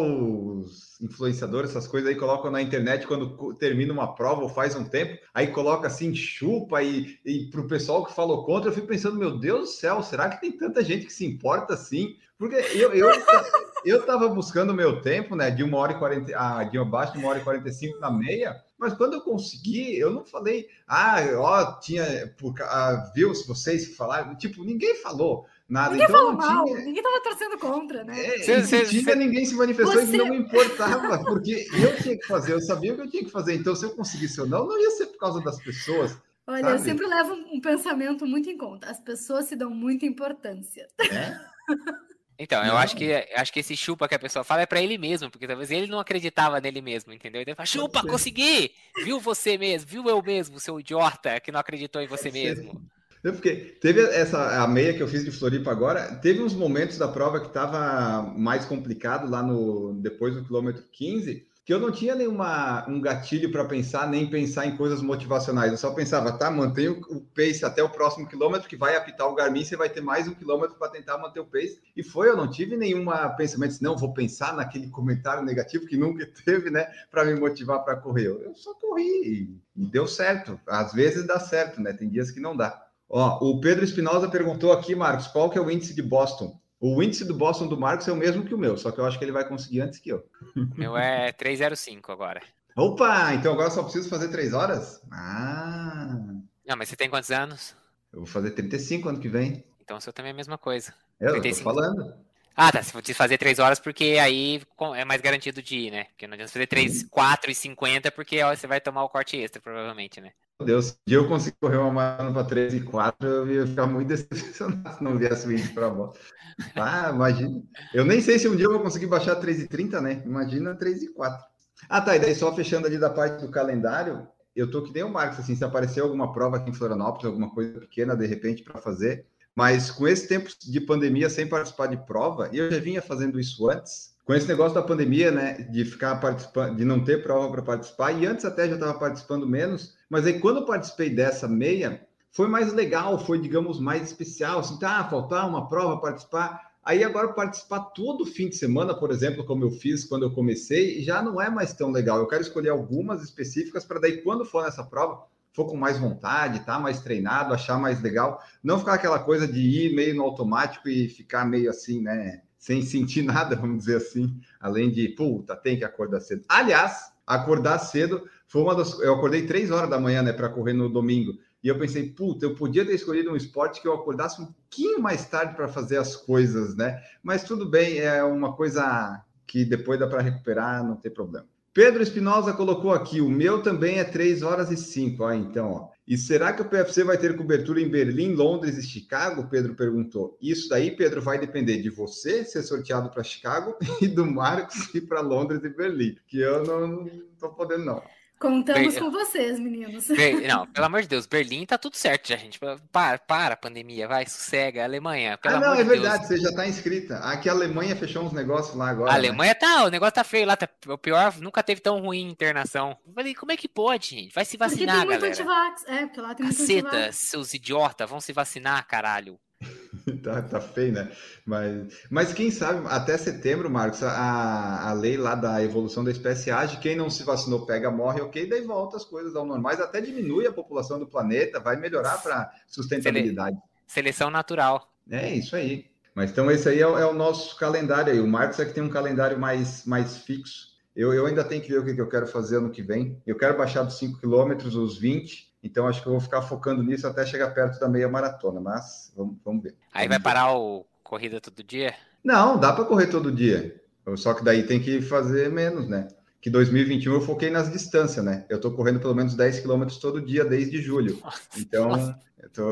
C: influenciadores, essas coisas aí, colocam na internet quando termina uma prova ou faz um tempo, aí coloca assim, chupa, e, e pro pessoal que falou contra, eu fico pensando, meu Deus do céu, será que tem tanta gente que se importa assim? Porque eu, eu, <laughs> eu tava buscando o meu tempo, né, de uma hora e quarenta, ah, de abaixo de uma hora e quarenta e cinco na meia, mas quando eu consegui, eu não falei, ah, ó, tinha, por, ah, viu, vocês falaram, tipo, ninguém falou nada,
A: Ninguém
C: então
A: falou mal,
C: tinha,
A: ninguém tava torcendo contra, né?
C: é,
B: Cê-
C: e tinha,
B: cê-
C: ninguém se manifestou e
A: Você-
C: não me importava, porque eu tinha que fazer, eu sabia o que eu tinha que fazer, então se eu conseguisse ou não, não ia ser por causa das pessoas,
A: Olha, eu
C: sabe?
A: sempre levo um pensamento muito em conta. As pessoas se dão muita importância.
C: né? <laughs>
B: Então, eu
C: Não.
B: acho que acho que esse chupa que a pessoa fala é pra ele mesmo, porque talvez ele não acreditava nele mesmo, entendeu? Ele fala, chupa, consegui! Viu você mesmo, viu eu mesmo, seu idiota, que não acreditou em você mesmo.
C: Eu fiquei, teve essa a meia que eu fiz de Floripa agora, teve uns momentos da prova que estava mais complicado lá no depois do quilômetro 15, que eu não tinha nenhuma um gatilho para pensar, nem pensar em coisas motivacionais. Eu só pensava, tá, mantenha o, o pace até o próximo quilômetro, que vai apitar o Garmin, você vai ter mais um quilômetro para tentar manter o pace. E foi, eu não tive nenhum pensamento, não, vou pensar naquele comentário negativo que nunca <laughs> teve, né, para me motivar para correr. Eu só corri e, e deu certo. Às vezes dá certo, né? Tem dias que não dá. Ó, o Pedro Espinosa perguntou aqui, Marcos, qual que é o índice de Boston? O índice do Boston do Marcos é o mesmo que o meu, só que eu acho que ele vai conseguir antes que eu.
B: Meu é <laughs> 305 agora.
C: Opa, então agora só preciso fazer três horas? Ah,
B: Não, mas você tem quantos anos?
C: eu vou fazer 35 ano que vem.
B: Então o seu também é a mesma coisa.
C: Eu tô
B: 35.
C: falando.
B: Ah, tá. Se te fazer 3 horas, porque aí é mais garantido de ir, né? Porque não adianta fazer 3, 4 e 50, porque ó, você vai tomar o corte extra, provavelmente, né?
C: Meu Deus, se eu conseguir correr uma maratona para 3 e 4, eu ia ficar muito <laughs> decepcionado se não viesse o índice para Boston. Ah, imagina. Eu nem sei se um dia eu vou conseguir baixar 3 e 30, né? Imagina 3 e 4. Ah, tá. E daí só fechando ali da parte do calendário, eu tô que nem o Marcos, assim, se aparecer alguma prova aqui em Florianópolis, alguma coisa pequena, de repente, para fazer, mas com esse tempo de pandemia sem participar de prova, e eu já vinha fazendo isso antes, com esse negócio da pandemia, né, de ficar participando, de não ter prova para participar, e antes até já estava participando menos, mas aí quando eu participei dessa meia, foi mais legal, foi, digamos, mais especial, assim, tá, faltar uma prova, participar, Aí agora participar todo fim de semana, por exemplo, como eu fiz quando eu comecei, já não é mais tão legal. Eu quero escolher algumas específicas para daí quando for nessa prova, for com mais vontade, tá mais treinado, achar mais legal, não ficar aquela coisa de ir meio no automático e ficar meio assim, né, sem sentir <laughs> nada, vamos dizer assim, além de, puta, tem que acordar cedo. Aliás, acordar cedo foi uma das. Eu acordei três horas da manhã, né, para correr no domingo. E eu pensei, puta, eu podia ter escolhido um esporte que eu acordasse um pouquinho mais tarde para fazer as coisas, né? Mas tudo bem, é uma coisa que depois dá para recuperar, não tem problema. Pedro Espinosa colocou aqui, o meu também é 3 horas e 5. Ah, então, ó. E será que o PFC vai ter cobertura em Berlim, Londres e Chicago? Pedro perguntou. Isso daí, Pedro, vai depender de você ser sorteado para Chicago <laughs> e do Marcos ir para Londres e Berlim, que eu não estou podendo, não.
A: Contamos com vocês, meninos. <laughs>
B: não, pelo amor de Deus, Berlim tá tudo certo já, gente. Para, para, pandemia, vai, sossega. Alemanha,
C: pelo ah, não, amor é de verdade, Deus. você já tá inscrita. Aqui a Alemanha fechou uns negócios lá agora.
B: A né? Alemanha né? tá, o negócio tá feio lá, tá, o pior, nunca teve tão ruim internação. Eu falei, como é que pode, gente? Vai se vacinar, porque tem muito
A: galera. Antivax. É, porque lá tem Caceta, muito
B: seus idiotas, vão se vacinar, caralho. <laughs>
C: tá, tá feio, né? Mas, mas quem sabe, até setembro, Marcos, a, a lei lá da evolução da espécie age, quem não se vacinou pega, morre, ok, daí volta as coisas ao normais, até diminui a população do planeta, vai melhorar para sustentabilidade.
B: Seleção natural.
C: É isso aí. Mas então esse aí é, é, o nosso calendário aí. O Marcos é que tem um calendário mais, mais fixo. Eu, eu ainda tenho que ver o que, que eu quero fazer ano que vem. Eu quero baixar dos 5 quilômetros, os 20, então, acho que eu vou ficar focando nisso até chegar perto da meia maratona, mas vamos, vamos ver.
B: Aí vai parar o corrida todo dia?
C: Não, dá para correr todo dia. Só que daí tem que fazer menos, né? Que 2021 eu foquei nas distâncias, né? Eu tô correndo pelo menos 10 quilômetros todo dia desde julho. Então, eu tô,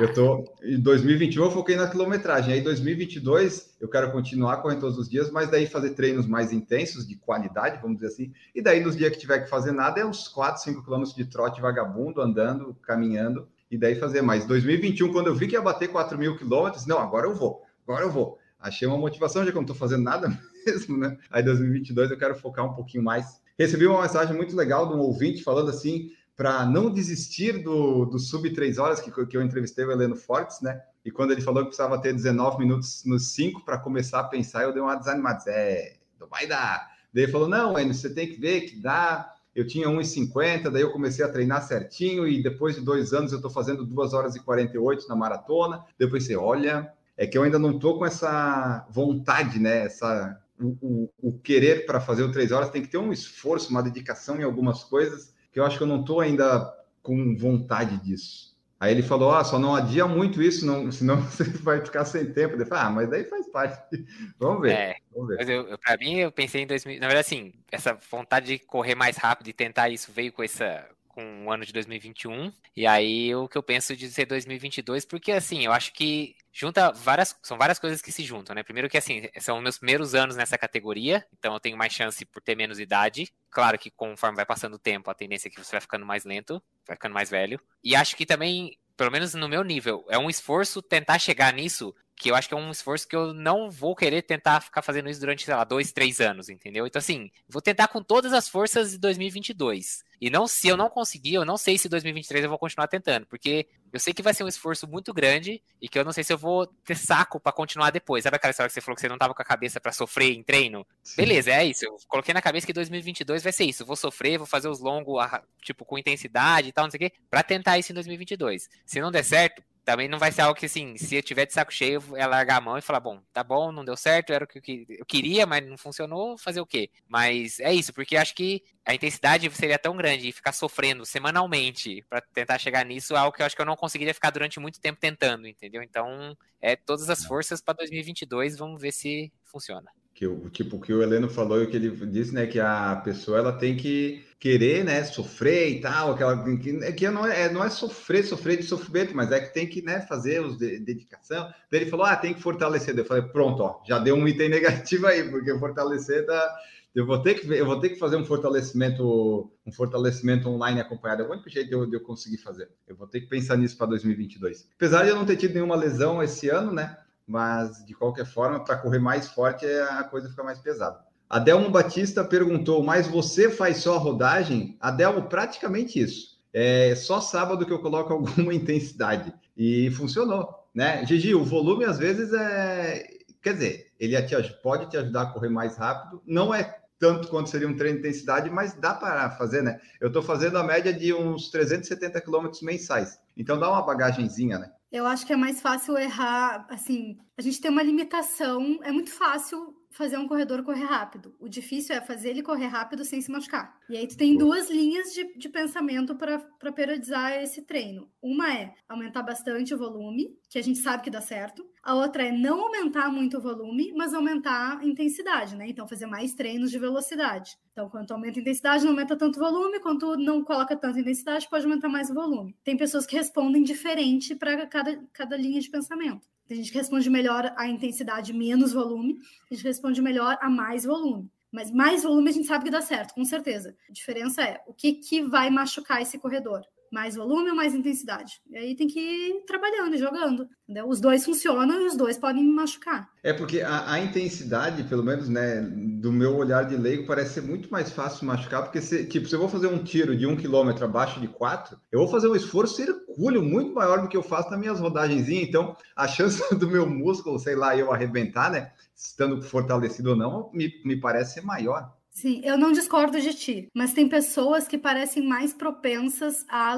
C: eu, <laughs> tô. Em 2021 eu foquei na quilometragem. Aí 2022 eu quero continuar correndo todos os dias, mas daí fazer treinos mais intensos, de qualidade, vamos dizer assim. E daí nos dias que tiver que fazer nada, é uns 4, 5 quilômetros de trote vagabundo, andando, caminhando, e daí fazer mais. 2021, quando eu vi que ia bater 4 mil quilômetros, não, agora eu vou, agora eu vou. Achei uma motivação, já que eu não estou fazendo nada mesmo, né? Aí 2022 eu quero focar um pouquinho mais. Recebi uma mensagem muito legal de um ouvinte falando assim para não desistir do, do sub 3 horas, que, que eu entrevistei o Heleno Fortes, né? E quando ele falou que precisava ter 19 minutos nos 5 para começar a pensar, eu dei uma desanimada. É, não vai dar. Daí ele falou: não, Enio, você tem que ver que dá. Eu tinha 1,50, daí eu comecei a treinar certinho, e depois de dois anos eu estou fazendo 2 horas e 48 na maratona. Depois você, olha, é que eu ainda não estou com essa vontade, né? Essa, o, o, o querer para fazer o 3 horas tem que ter um esforço, uma dedicação em algumas coisas que eu acho que eu não estou ainda com vontade disso. Aí ele falou: ah, só não adia muito isso, não, <laughs> senão você vai ficar sem tempo. Eu falei, ah, mas daí faz parte. <laughs> Vamos ver. É, vamos ver.
B: Pra mim, eu pensei em 2000. Na verdade, assim, essa vontade de correr mais rápido e tentar isso veio com essa, com o ano de 2021. E aí o que eu penso de ser 2022, porque assim, eu acho que junta várias, são várias coisas que se juntam, né? Primeiro que assim, são meus primeiros anos nessa categoria, então eu tenho mais chance por ter menos idade. Claro que conforme vai passando o tempo, a tendência é que você vai ficando mais lento, vai ficando mais velho. E acho que também, pelo menos no meu nível, é um esforço tentar chegar nisso que eu acho que é um esforço que eu não vou querer tentar ficar fazendo isso durante, sei lá, dois, três anos, entendeu? Então, assim, vou tentar com todas as forças de 2022. E não, se eu não conseguir, eu não sei se 2023 eu vou continuar tentando, porque eu sei que vai ser um esforço muito grande e que eu não sei se eu vou ter saco para continuar depois. Sabe aquela história que você falou que você não tava com a cabeça para sofrer em treino? Sim. Beleza, é isso. Eu coloquei na cabeça que 2022 vai ser isso. Vou sofrer, vou fazer os longos, tipo, com intensidade e tal, não sei o quê, pra tentar isso em 2022. Se não der certo, também não vai ser algo que, assim, se eu tiver de saco cheio, é largar a mão e falar, bom, tá bom, não deu certo, era o que eu queria, mas não funcionou, fazer o quê? Mas é isso, porque acho que a intensidade seria tão grande e ficar sofrendo semanalmente para tentar chegar nisso é algo que eu acho que eu não conseguiria ficar durante muito tempo tentando, entendeu? Então, é todas as forças para 2022, vamos ver se funciona
C: que o tipo que o Heleno falou e o que ele disse, né, que a pessoa ela tem que querer, né, sofrer e tal, aquela que, é que não é, não é sofrer, sofrer de sofrimento, mas é que tem que, né, fazer os de, dedicação. Daí ele falou: "Ah, tem que fortalecer". Eu falei: "Pronto, ó, já deu um item negativo aí, porque fortalecer tá eu vou ter que eu vou ter que fazer um fortalecimento um fortalecimento online acompanhado. É o único jeito de eu, de eu conseguir fazer. Eu vou ter que pensar nisso para 2022. Apesar de eu não ter tido nenhuma lesão esse ano, né? Mas de qualquer forma, para correr mais forte, é, a coisa fica mais pesada. Adelmo Batista perguntou: mas você faz só rodagem? Adelmo, praticamente isso. É só sábado que eu coloco <laughs> alguma intensidade. E funcionou, né? Gigi, o volume às vezes é. Quer dizer, ele te, pode te ajudar a correr mais rápido. Não é tanto quanto seria um treino de intensidade, mas dá para fazer, né? Eu estou fazendo a média de uns 370 quilômetros mensais. Então dá uma bagagenzinha, né?
A: Eu acho que é mais fácil errar, assim, a gente tem uma limitação, é muito fácil fazer um corredor correr rápido. O difícil é fazer ele correr rápido sem se machucar. E aí tu tem duas linhas de, de pensamento para periodizar esse treino. Uma é aumentar bastante o volume, que a gente sabe que dá certo. A outra é não aumentar muito o volume, mas aumentar a intensidade, né? Então fazer mais treinos de velocidade. Então, quando aumenta a intensidade, não aumenta tanto o volume, quando não coloca tanta intensidade, pode aumentar mais o volume. Tem pessoas que respondem diferente para cada, cada linha de pensamento. Tem gente que responde melhor a intensidade menos volume, a gente responde melhor a mais volume. Mas mais volume a gente sabe que dá certo, com certeza. A diferença é o que, que vai machucar esse corredor mais volume ou mais intensidade. E aí tem que ir trabalhando e jogando. Entendeu? Os dois funcionam e os dois podem machucar.
C: É porque a, a, intensidade, pelo menos, né, do meu olhar de leigo, parece ser muito mais fácil machucar, porque se, tipo, se eu vou fazer um tiro de um quilômetro abaixo de quatro, eu vou fazer um esforço hercúleo muito maior do que eu faço nas minhas rodagens. Então, a chance <laughs> do meu músculo, sei lá, eu arrebentar, né, estando fortalecido ou não, me, me parece ser maior.
A: Sim, eu não discordo de ti, mas tem pessoas que parecem mais propensas a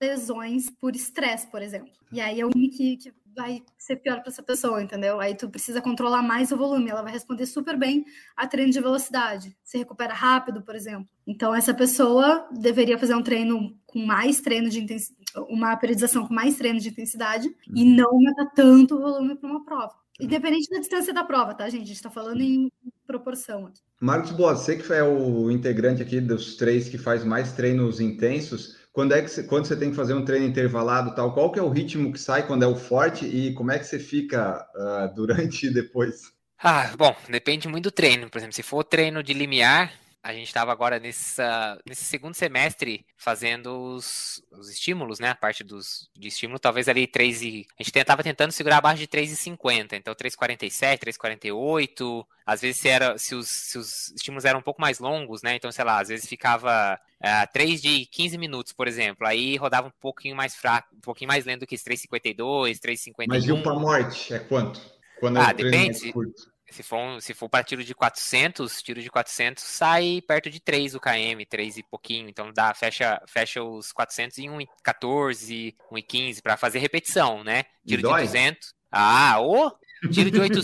A: lesões por estresse, por exemplo. E aí é o que, que vai ser pior para essa pessoa, entendeu? Aí tu precisa controlar mais o volume, ela vai responder super bem a treino de velocidade, se recupera rápido, por exemplo. Então essa pessoa deveria fazer um treino com mais treino de intensidade, uma periodização com mais treino de intensidade uhum. e não aumentar tanto o volume para uma prova. Independente da distância da prova, tá, gente? A gente está falando em proporção aqui.
C: Marcos Boa, você que é o integrante aqui dos três que faz mais treinos intensos, quando é que você, quando você tem que fazer um treino intervalado tal, qual que é o ritmo que sai quando é o forte e como é que você fica uh, durante e depois?
B: Ah, bom, depende muito do treino. Por exemplo, se for treino de limiar, a gente estava agora nessa, nesse segundo semestre fazendo os, os, estímulos, né? A parte dos, de estímulo, talvez ali 3 e... A gente tentava tentando segurar abaixo de 3,50. Então 3,47, 3,48. Às vezes se, era, se, os, se os estímulos eram um pouco mais longos, né? Então, sei lá, às vezes ficava uh, 3 de 15 minutos, por exemplo. Aí rodava um pouquinho mais fraco, um pouquinho mais lento do que esse 3,52, 3,51.
C: Mas e o para morte é quanto?
B: Quando ah, depende. Se for, se for para tiro de 400, tiro de 400 sai perto de 3 o KM, 3 e pouquinho. Então dá, fecha, fecha os 400 em 1,14, 1,15 para fazer repetição, né? Tiro de 200. Ah, ô! Tiro de, 8,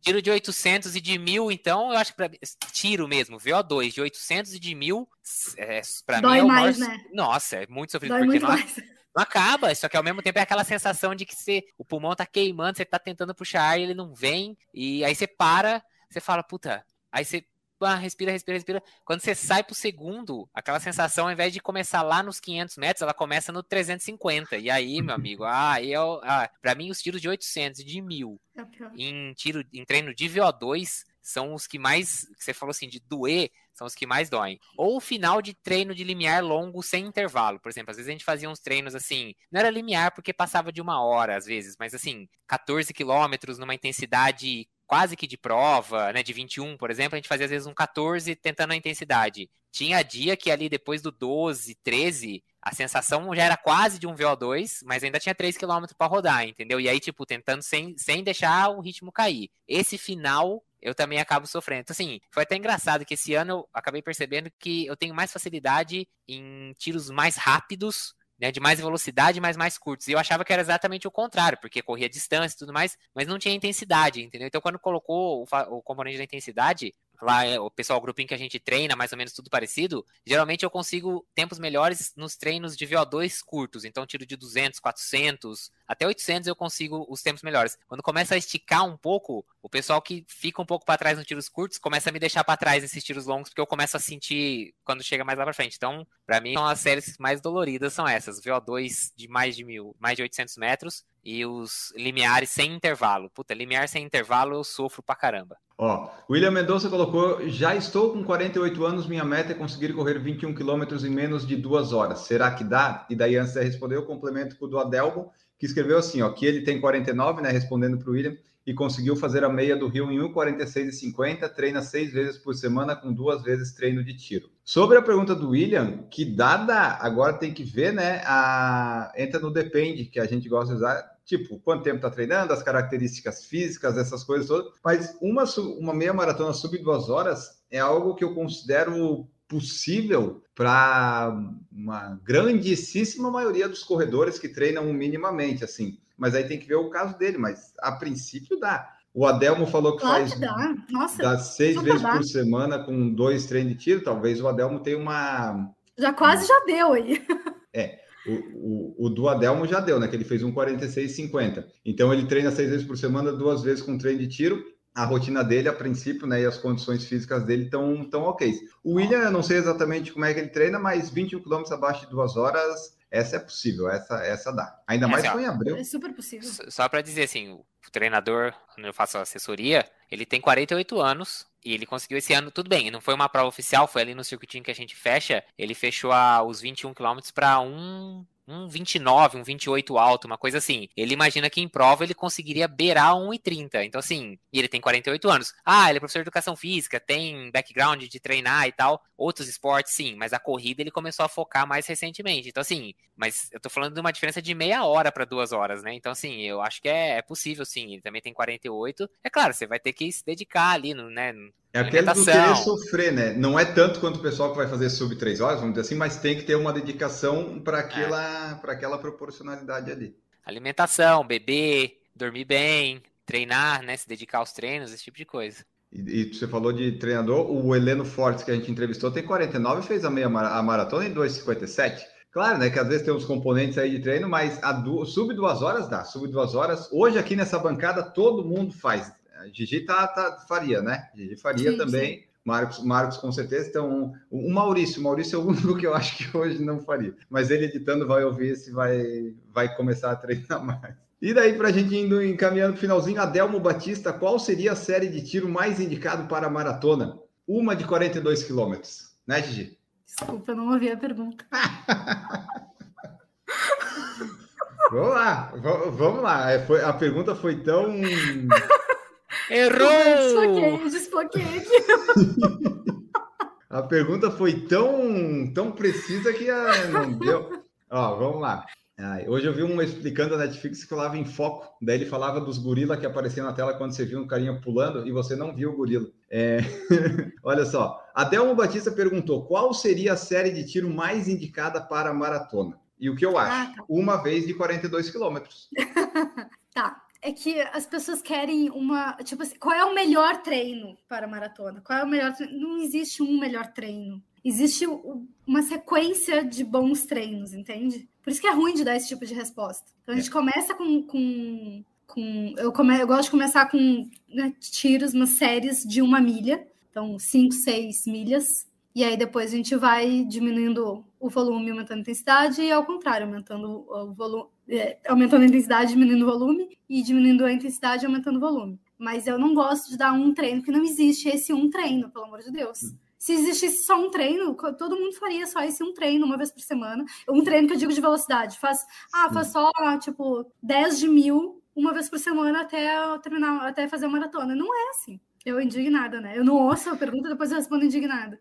B: tiro de 800 e de 1000, então eu acho que pra, tiro mesmo, VO2 de 800 e de 1000, é, para mim é o
A: mais, maior... né?
B: Nossa, é muito sofrido. Dói porque muito mais não acaba, só que ao mesmo tempo é aquela sensação de que você, o pulmão tá queimando, você tá tentando puxar ar e ele não vem, e aí você para, você fala, puta, aí você ah, respira, respira, respira. Quando você sai pro segundo, aquela sensação, ao invés de começar lá nos 500 metros, ela começa no 350. E aí, meu <laughs> amigo, ah, eu, ah, pra mim, os tiros de 800 e de 1000 é em, tiro, em treino de VO2 são os que mais, que você falou assim, de doer, são os que mais doem. Ou o final de treino de limiar longo sem intervalo. Por exemplo, às vezes a gente fazia uns treinos assim, não era limiar porque passava de uma hora às vezes, mas assim, 14 quilômetros numa intensidade quase que de prova, né, de 21, por exemplo, a gente fazia às vezes um 14 tentando a intensidade. Tinha dia que ali depois do 12, 13, a sensação já era quase de um VO2, mas ainda tinha 3 km para rodar, entendeu? E aí, tipo, tentando sem, sem deixar o ritmo cair. Esse final eu também acabo sofrendo. Então, assim, foi até engraçado que esse ano eu acabei percebendo que eu tenho mais facilidade em tiros mais rápidos, né, de mais velocidade, mas mais curtos. E eu achava que era exatamente o contrário, porque corria distância e tudo mais, mas não tinha intensidade, entendeu? Então, quando colocou o, o componente da intensidade, lá é o pessoal, o grupinho que a gente treina, mais ou menos tudo parecido, geralmente eu consigo tempos melhores nos treinos de VO2 curtos, então tiro de 200, 400, até 800 eu consigo os tempos melhores. Quando começa a esticar um pouco, o pessoal que fica um pouco para trás nos tiros curtos começa a me deixar para trás nesses tiros longos, porque eu começo a sentir quando chega mais lá para frente. Então, para mim, são as séries mais doloridas são essas, VO2 de mais de mil, mais de 800 metros e os limiares sem intervalo. Puta, limiar sem intervalo eu sofro pra caramba.
C: Ó, William Mendonça colocou: já estou com 48 anos, minha meta é conseguir correr 21 quilômetros em menos de duas horas. Será que dá? E daí, antes de responder, eu complemento com o do Adelmo, que escreveu assim: ó, que ele tem 49, né? Respondendo para o William, e conseguiu fazer a meia do Rio em 1,46,50, treina seis vezes por semana, com duas vezes treino de tiro. Sobre a pergunta do William, que dada, agora tem que ver, né? A, entra no depende, que a gente gosta de usar tipo, quanto tempo está treinando, as características físicas, essas coisas todas. Mas uma, uma meia maratona sub duas horas é algo que eu considero possível para uma grandíssima maioria dos corredores que treinam minimamente, assim. Mas aí tem que ver o caso dele, mas a princípio dá. O Adelmo falou que
A: Claro
C: faz
A: que. Nossa,
C: dá seis vezes por semana com dois treinos de tiro. Talvez o Adelmo tenha uma.
A: já quase já deu aí.
C: O, o, o do Adelmo já deu, né? Que ele fez um 46,50. Então ele treina seis vezes por semana, duas vezes com treino de tiro. A rotina dele, a princípio, né? E as condições físicas dele estão tão ok. O William, eu não sei exatamente como é que ele treina, mas 21 km abaixo de duas horas, essa é possível, essa, essa dá. Ainda mais
B: Essa-
C: foi em abril.
A: É super possível.
B: Só pra dizer assim, o treinador, quando eu faço assessoria, ele tem 48 anos e ele conseguiu esse ano, tudo bem, não foi uma prova oficial, foi ali no circuitinho que a gente fecha, ele fechou a- os 21 km para um um 29, um 28 alto, uma coisa assim. Ele imagina que em prova ele conseguiria beirar um 1,30. Então, assim, e ele tem 48 anos. Ah, ele é professor de educação física, tem background de treinar e tal. Outros esportes, sim, mas a corrida ele começou a focar mais recentemente. Então, assim, mas eu tô falando de uma diferença de meia hora para duas horas, né? Então, assim, eu acho que é, é possível, sim. Ele também tem 48. É claro, você vai ter que se dedicar ali, no, né?
C: É aquele do querer sofrer, né? Não é tanto quanto o pessoal que vai fazer sub três horas, vamos dizer assim, mas tem que ter uma dedicação para aquela, para aquela proporcionalidade ali.
B: Alimentação, beber, dormir bem, treinar, né? Se dedicar aos treinos, esse tipo de coisa.
C: E, e você falou de treinador, o Heleno Fortes que a gente entrevistou tem 49 e fez a meia mara- a maratona em 2,57. Claro, né? Que às vezes tem uns componentes aí de treino, mas a sub duas horas dá. Sub duas horas. Hoje aqui nessa bancada todo mundo faz. A Gigi tá, tá- faria, né? Gigi faria
A: Sim,
C: também. Marcos, Marcos com certeza. Então, o Maurício, o Maurício é o <laughs> único que eu acho que hoje não faria. Mas ele editando vai ouvir se vai, vai começar a treinar <laughs> mais. E daí, para a gente indo encaminhando para o finalzinho, Adelmo Batista, qual seria a série de tiro mais indicado para a maratona? Uma de 42 quilômetros, né, Gigi?
A: Desculpa, eu não ouvi a pergunta. <laughs>
C: Vamos lá, va- vamos lá. É, a pergunta foi tão.
B: Errou!
A: Desfoquei, desfoquei aqui. <laughs>
C: A pergunta foi tão, tão precisa que ah, não deu. Ó, vamos lá. Hoje eu vi um explicando a Netflix que falava em foco. Daí ele falava dos gorila que apareciam na tela quando você viu um carinha pulando e você não viu o gorila. É, <laughs> Olha só. Adelmo Batista perguntou qual seria a série de tiro mais indicada para a maratona. E o que eu acho?
A: Ah, tá.
C: Uma vez de 42 quilômetros. <laughs>
A: Tá. É que as pessoas querem uma. Tipo assim, qual é o melhor treino para a maratona? Qual é o melhor treino? Não existe um melhor treino. Existe uma sequência de bons treinos, entende? Por isso que é ruim de dar esse tipo de resposta. Então a gente começa com. com, com eu, come, eu gosto de começar com né, tiros, umas séries de uma milha. Então, cinco, seis milhas. E aí depois a gente vai diminuindo o volume, aumentando a intensidade, e ao contrário, aumentando o volume, é, aumentando a intensidade, diminuindo o volume, e diminuindo a intensidade, aumentando o volume. Mas eu não gosto de dar um treino, porque não existe esse um treino, pelo amor de Deus. Se existisse só um treino, todo mundo faria só esse um treino, uma vez por semana. Um treino que eu digo de velocidade. Faz, ah, faz só, tipo, 10 de mil uma vez por semana até terminar, até fazer a maratona. Não é assim. Eu indignada, né? Eu não ouço a pergunta, depois eu respondo indignada.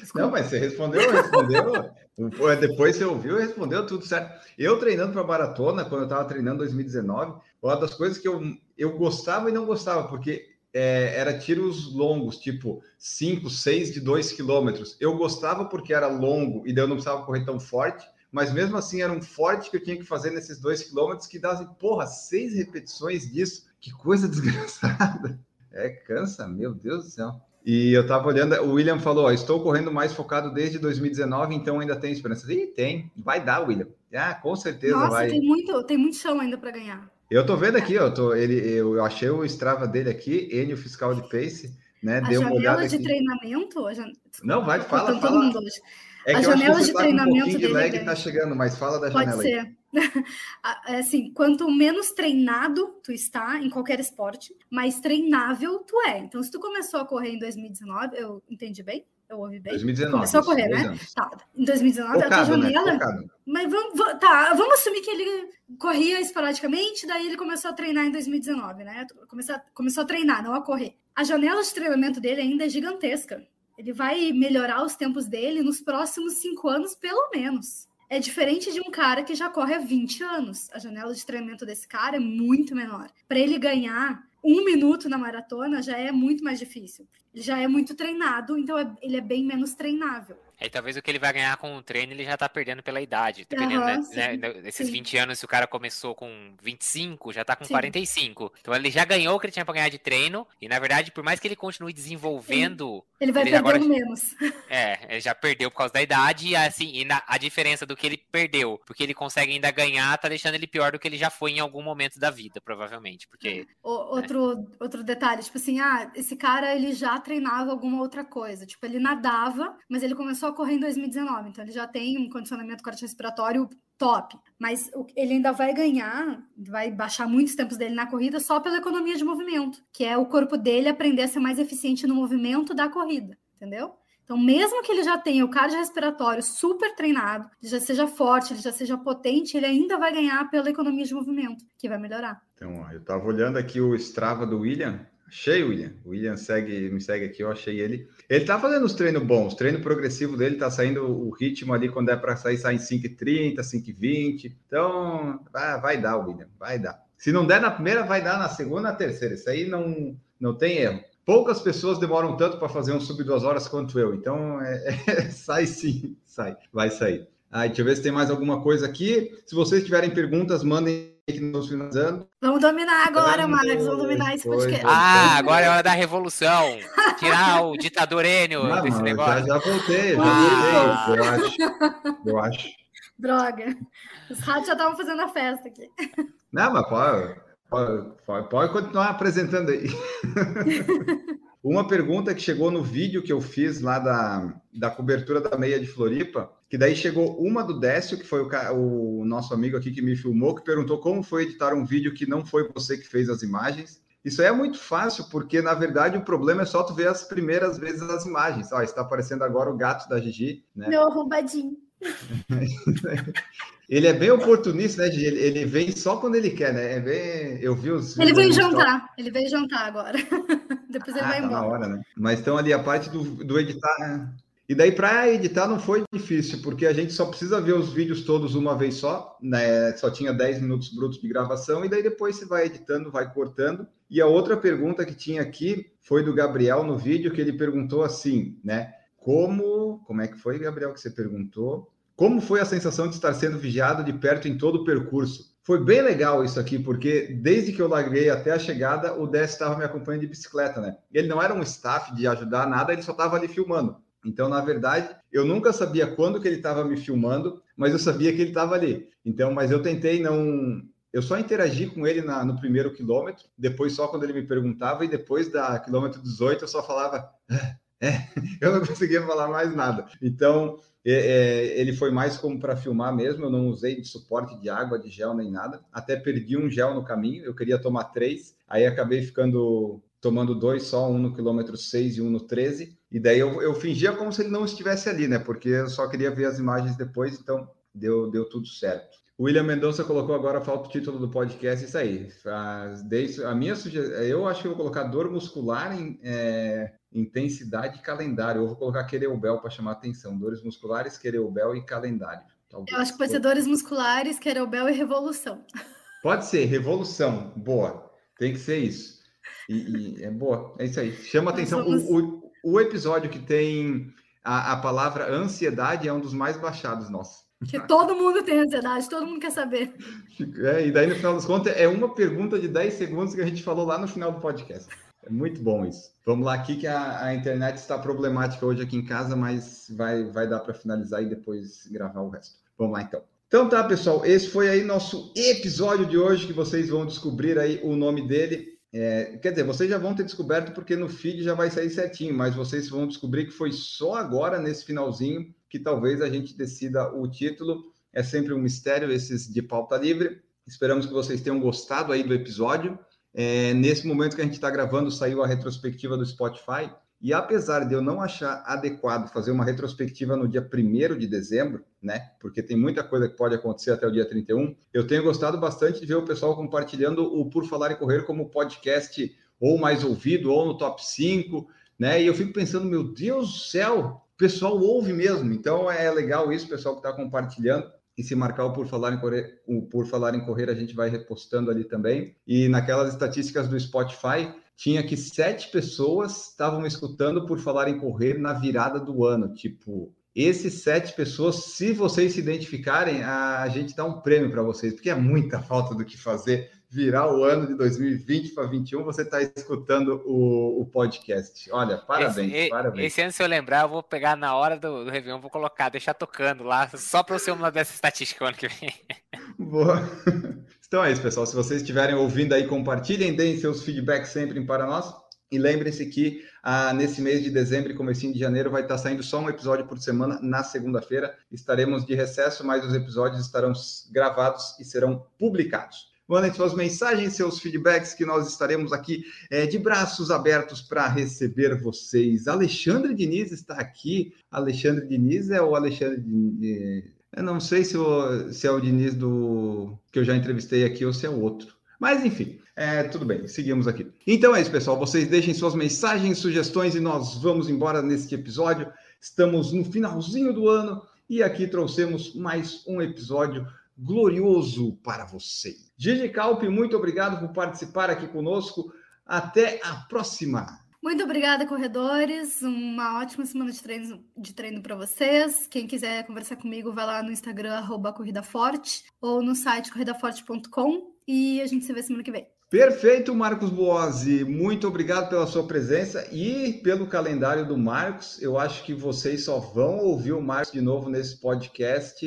A: Desculpa.
C: Não, mas você respondeu, respondeu. <laughs> Depois você ouviu e respondeu tudo certo. Eu treinando para maratona, quando eu estava treinando em 2019, uma das coisas que eu, eu gostava e não gostava, porque é, era tiros longos, tipo 5, 6 de 2 quilômetros. Eu gostava porque era longo e daí eu não precisava correr tão forte, mas mesmo assim era um forte que eu tinha que fazer nesses 2 quilômetros que dava, porra, seis repetições disso. Que coisa <laughs> desgraçada. É, cansa, meu Deus do céu. E eu tava olhando, o William falou: ó, estou correndo mais focado desde 2019, então ainda tem esperança. Ih, tem, vai dar, William. Ah, com certeza
A: Nossa,
C: vai.
A: tem muito, tem muito chão ainda para ganhar.
C: Eu tô vendo aqui, ó, eu, tô, ele, eu achei o Strava dele aqui, Enio Fiscal de Pace, né?
A: A
C: Dei uma olhada
A: janela de
C: aqui.
A: treinamento. jan-
C: Não, vai, fala, fala. É
A: a janela de
C: tá um
A: treinamento
C: pouquinho de
A: dele
C: lag
A: é
C: e tá chegando, mas fala da
A: Pode
C: janela aí.
A: ser. É <laughs> assim, quanto menos treinado tu está em qualquer esporte, mais treinável tu é. Então, se tu começou a correr em 2019, eu entendi bem? Eu ouvi bem?
C: 2019.
A: Começou a correr, né?
C: anos.
A: Tá, em 2019, a tua
C: Focado, né?
A: janela.
C: Focado.
A: Mas vamos, va- tá, vamos assumir que ele corria esporadicamente, daí ele começou a treinar em 2019, né? Começou a, começou a treinar, não a correr. A janela de treinamento dele ainda é gigantesca. Ele vai melhorar os tempos dele nos próximos cinco anos, pelo menos. É diferente de um cara que já corre há 20 anos. A janela de treinamento desse cara é muito menor. Para ele ganhar um minuto na maratona já é muito mais difícil. Ele já é muito treinado, então é- ele é bem menos treinável.
B: Aí talvez o que ele vai ganhar com o treino ele já tá perdendo pela idade. Dependendo, né,
A: Aham,
B: né,
A: sim,
B: né, desses
A: sim.
B: 20 anos, se o cara começou com 25, já tá com
A: Sim.
B: 45. Então ele já ganhou o que ele tinha pra ganhar de treino. E na verdade, por mais que ele continue desenvolvendo,
A: Ele vai
B: Ele
A: perder
B: agora-
A: menos. <laughs>
B: é, ele já perdeu por causa da idade. E assim, e na- a diferença do que ele perdeu, porque ele consegue ainda ganhar, tá deixando ele pior do que ele já foi em algum momento da vida, provavelmente. Porque
A: O- outro, outro detalhe, tipo assim, ah, esse cara ele já treinava alguma outra coisa. Tipo, ele nadava, mas ele começou a correr em 2019, então ele já tem um condicionamento cardiorrespiratório top. Mas ele ainda vai ganhar, vai baixar muitos tempos dele na corrida só pela economia de movimento, que é o corpo dele aprender a ser mais eficiente no movimento da corrida, entendeu? Então, mesmo que ele já tenha o cardiorrespiratório super treinado, ele já seja forte, ele já seja potente, ele ainda vai ganhar pela economia de movimento, que vai melhorar.
C: Então, ó, eu tava olhando aqui o Strava do William. Achei o William. O William segue, me segue aqui, eu achei ele. Ele tá fazendo os treinos bons, treino progressivo dele tá saindo o ritmo ali quando é para sair, sai em 5,30, 5,20. Então, vai, vai dar, William, vai dar. Se não der na primeira, vai dar na segunda, na terceira. Isso aí não, não tem erro. Poucas pessoas demoram tanto para fazer um sub duas horas quanto eu. Então, é- <laughs> é- sai sim, sai, vai sair. Ah, deixa eu ver se tem mais alguma coisa aqui. Se vocês tiverem perguntas, mandem aqui nos finalizando.
A: Vamos dominar agora,
C: Vamos,
A: Marcos. Vamos dominar esse podcast.
B: Ah, agora é hora da revolução. Tirar o ditador Enio
C: Não,
B: desse
C: mano,
B: negócio.
C: já, já voltei, já
A: Ah.
C: voltei, eu acho. Eu acho.
A: Droga. Os ratos já estavam fazendo a festa aqui.
C: Não, mas pode, pode, pode, pode continuar apresentando aí. <laughs> Uma pergunta que chegou no vídeo que eu fiz lá da, da cobertura da meia de Floripa, que daí chegou uma do Décio, que foi o, o nosso amigo aqui que me filmou, que perguntou como foi editar um vídeo que não foi você que fez as imagens. Isso aí é muito fácil, porque na verdade o problema é só tu ver as primeiras vezes as imagens. Ó, está aparecendo agora o gato da Gigi, né?
A: Meu arrombadinho. <laughs>
C: Ele é bem oportunista, né, Gigi? Ele, ele vem só quando ele quer, né? É bem... Eu vi os.
A: Ele veio jantar. Ele veio jantar agora. <laughs> Depois ele
C: Ah,
A: vai
C: tá na
A: embora.
C: hora, né? Mas então ali a parte do, do editar. E daí para editar não foi difícil, porque a gente só precisa ver os vídeos todos uma vez só, né? Só tinha 10 minutos brutos de gravação, e daí depois você vai editando, vai cortando. E a outra pergunta que tinha aqui foi do Gabriel no vídeo, que ele perguntou assim, né? Como. Como é que foi, Gabriel, que você perguntou? Como foi a sensação de estar sendo vigiado de perto em todo o percurso? Foi bem legal isso aqui, porque desde que eu larguei até a chegada, o Décio estava me acompanhando de bicicleta, né? Ele não era um staff de ajudar nada, ele só estava ali filmando. Então, na verdade, eu nunca sabia quando que ele estava me filmando, mas eu sabia que ele estava ali. Então, mas eu tentei não. Eu só interagi com ele na- no primeiro quilômetro, depois só quando ele me perguntava, e depois da quilômetro 18 eu só falava. "Ah, É, <laughs> eu não conseguia falar mais nada. Então, é, é, ele foi mais como para filmar mesmo. Eu não usei de suporte de água, de gel nem nada. Até perdi um gel no caminho. Eu queria tomar três, aí acabei ficando tomando dois só, um no quilômetro 6 e um no 13. E daí eu, eu fingia como se ele não estivesse ali, né? Porque eu só queria ver as imagens depois, então deu, deu tudo certo. O William Mendonça colocou agora, falta o título do podcast, isso aí. Desde- a minha sugestão, eu acho que eu vou colocar dor muscular em é, intensidade e calendário. Eu vou colocar querelbel para chamar atenção. Dores musculares, querelbel e calendário. Talvez.
A: Eu acho que pode ser dores musculares, querobel e revolução.
C: Pode ser, revolução. Boa. Tem que ser isso. E, e é boa. É isso aí. Chama atenção.
A: vamos-
C: O, o, o episódio que tem a, a palavra ansiedade é um dos mais baixados nossos.
A: Porque todo mundo tem ansiedade, todo mundo quer saber. <laughs>
C: É, e daí, no final das contas, é uma pergunta de 10 segundos que a gente falou lá no final do podcast. É muito bom isso. Vamos lá aqui que a, a internet está problemática hoje aqui em casa, mas vai, vai dar para finalizar e depois gravar o resto. Vamos lá então. Então tá, pessoal, esse foi aí nosso episódio de hoje que vocês vão descobrir aí o nome dele. É, quer dizer, vocês já vão ter descoberto porque no feed já vai sair certinho, mas vocês vão descobrir que foi só agora, nesse finalzinho, que talvez a gente decida o título. É sempre um mistério esses de pauta livre. Esperamos que vocês tenham gostado aí do episódio. É, nesse momento que a gente está gravando, saiu a retrospectiva do Spotify. E apesar de eu não achar adequado fazer uma retrospectiva no dia 1 de dezembro, né? Porque tem muita coisa que pode acontecer até o dia 31, eu tenho gostado bastante de ver o pessoal compartilhando o Por Falar em Correr como podcast ou mais ouvido, ou no top 5, né? E eu fico pensando, meu Deus do céu, o pessoal ouve mesmo. Então é legal isso, pessoal que está compartilhando. E se marcar o Por Falar em Correr, o Por Falar em Correr, a gente vai repostando ali também. E naquelas estatísticas do Spotify, tinha que sete pessoas estavam escutando por falar em correr na virada do ano. Tipo, Esses sete pessoas, se vocês se identificarem, a gente dá um prêmio para vocês, porque é muita falta do que fazer virar o ano de 2020 para 2021, você está escutando o, o, podcast. Olha, parabéns,
B: esse,
C: parabéns.
B: Esse ano, se eu lembrar, eu vou pegar na hora do, do Réveillon, vou colocar, deixar tocando lá, só para eu ser uma dessas estatísticas ano que vem.
C: Boa. <laughs> Então é isso, pessoal. Se vocês estiverem ouvindo aí, compartilhem, deem seus feedbacks sempre para nós. E lembrem-se que ah, nesse mês de dezembro e comecinho de janeiro vai estar saindo só um episódio por semana na segunda-feira. Estaremos de recesso, mas os episódios estarão gravados e serão publicados. Mandem suas mensagens, seus feedbacks, que nós estaremos aqui é, de braços abertos para receber vocês. Alexandre Diniz está aqui. Alexandre Diniz é o Alexandre Diniz. Eu não sei se, o, se é o Diniz do que eu já entrevistei aqui ou se é o outro. Mas enfim, é, tudo bem, seguimos aqui. Então é isso, pessoal. Vocês deixem suas mensagens, sugestões e nós vamos embora neste episódio. Estamos no finalzinho do ano e aqui trouxemos mais um episódio glorioso para você. Gigi Calpe, muito obrigado por participar aqui conosco. Até a próxima.
A: Muito obrigada, corredores. Uma ótima semana de treino, de treino para vocês. Quem quiser conversar comigo, vai lá no Instagram, arroba Corrida Forte, ou no site corridaforte.com e a gente se vê semana que vem.
C: Perfeito, Marcos Boazzi. Muito obrigado pela sua presença e pelo calendário do Marcos. Eu acho que vocês só vão ouvir o Marcos de novo nesse podcast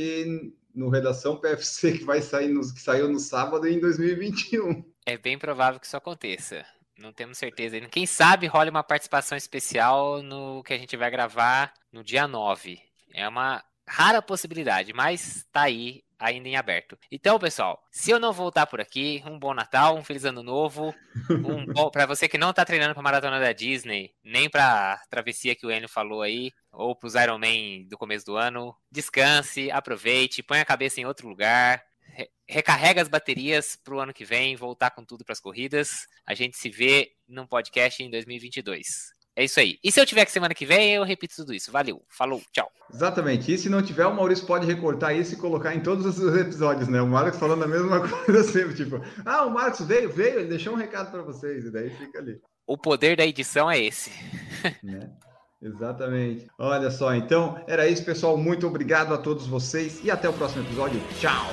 C: no Redação PFC que vai sair no, que saiu no sábado em 2021.
B: É bem provável que isso aconteça. Não temos certeza ainda. Quem sabe role uma participação especial no que a gente vai gravar no dia 9. É uma rara possibilidade, mas tá aí ainda em aberto. Então, pessoal, se eu não voltar por aqui, um bom Natal, um feliz ano novo, um <laughs> bom para você que não está treinando para maratona da Disney, nem para travessia que o Enio falou aí, ou para os Ironman do começo do ano, descanse, aproveite, põe a cabeça em outro lugar, recarrega as baterias para o ano que vem, voltar com tudo para as corridas. A gente se vê num podcast em 2022. É isso aí. E se eu tiver que semana que vem, eu repito tudo isso. Valeu, falou, tchau.
C: Exatamente. E se não tiver, o Maurício pode recortar isso e colocar em todos os episódios, né? O Marcos falando a mesma <laughs> coisa sempre, tipo, ah, o Marcos veio, veio, ele deixou um recado para vocês, e daí fica ali.
B: O poder da edição é esse. <laughs>
C: Né? Exatamente. Olha só, então, era isso, pessoal. Muito obrigado a todos vocês e até o próximo episódio. Tchau!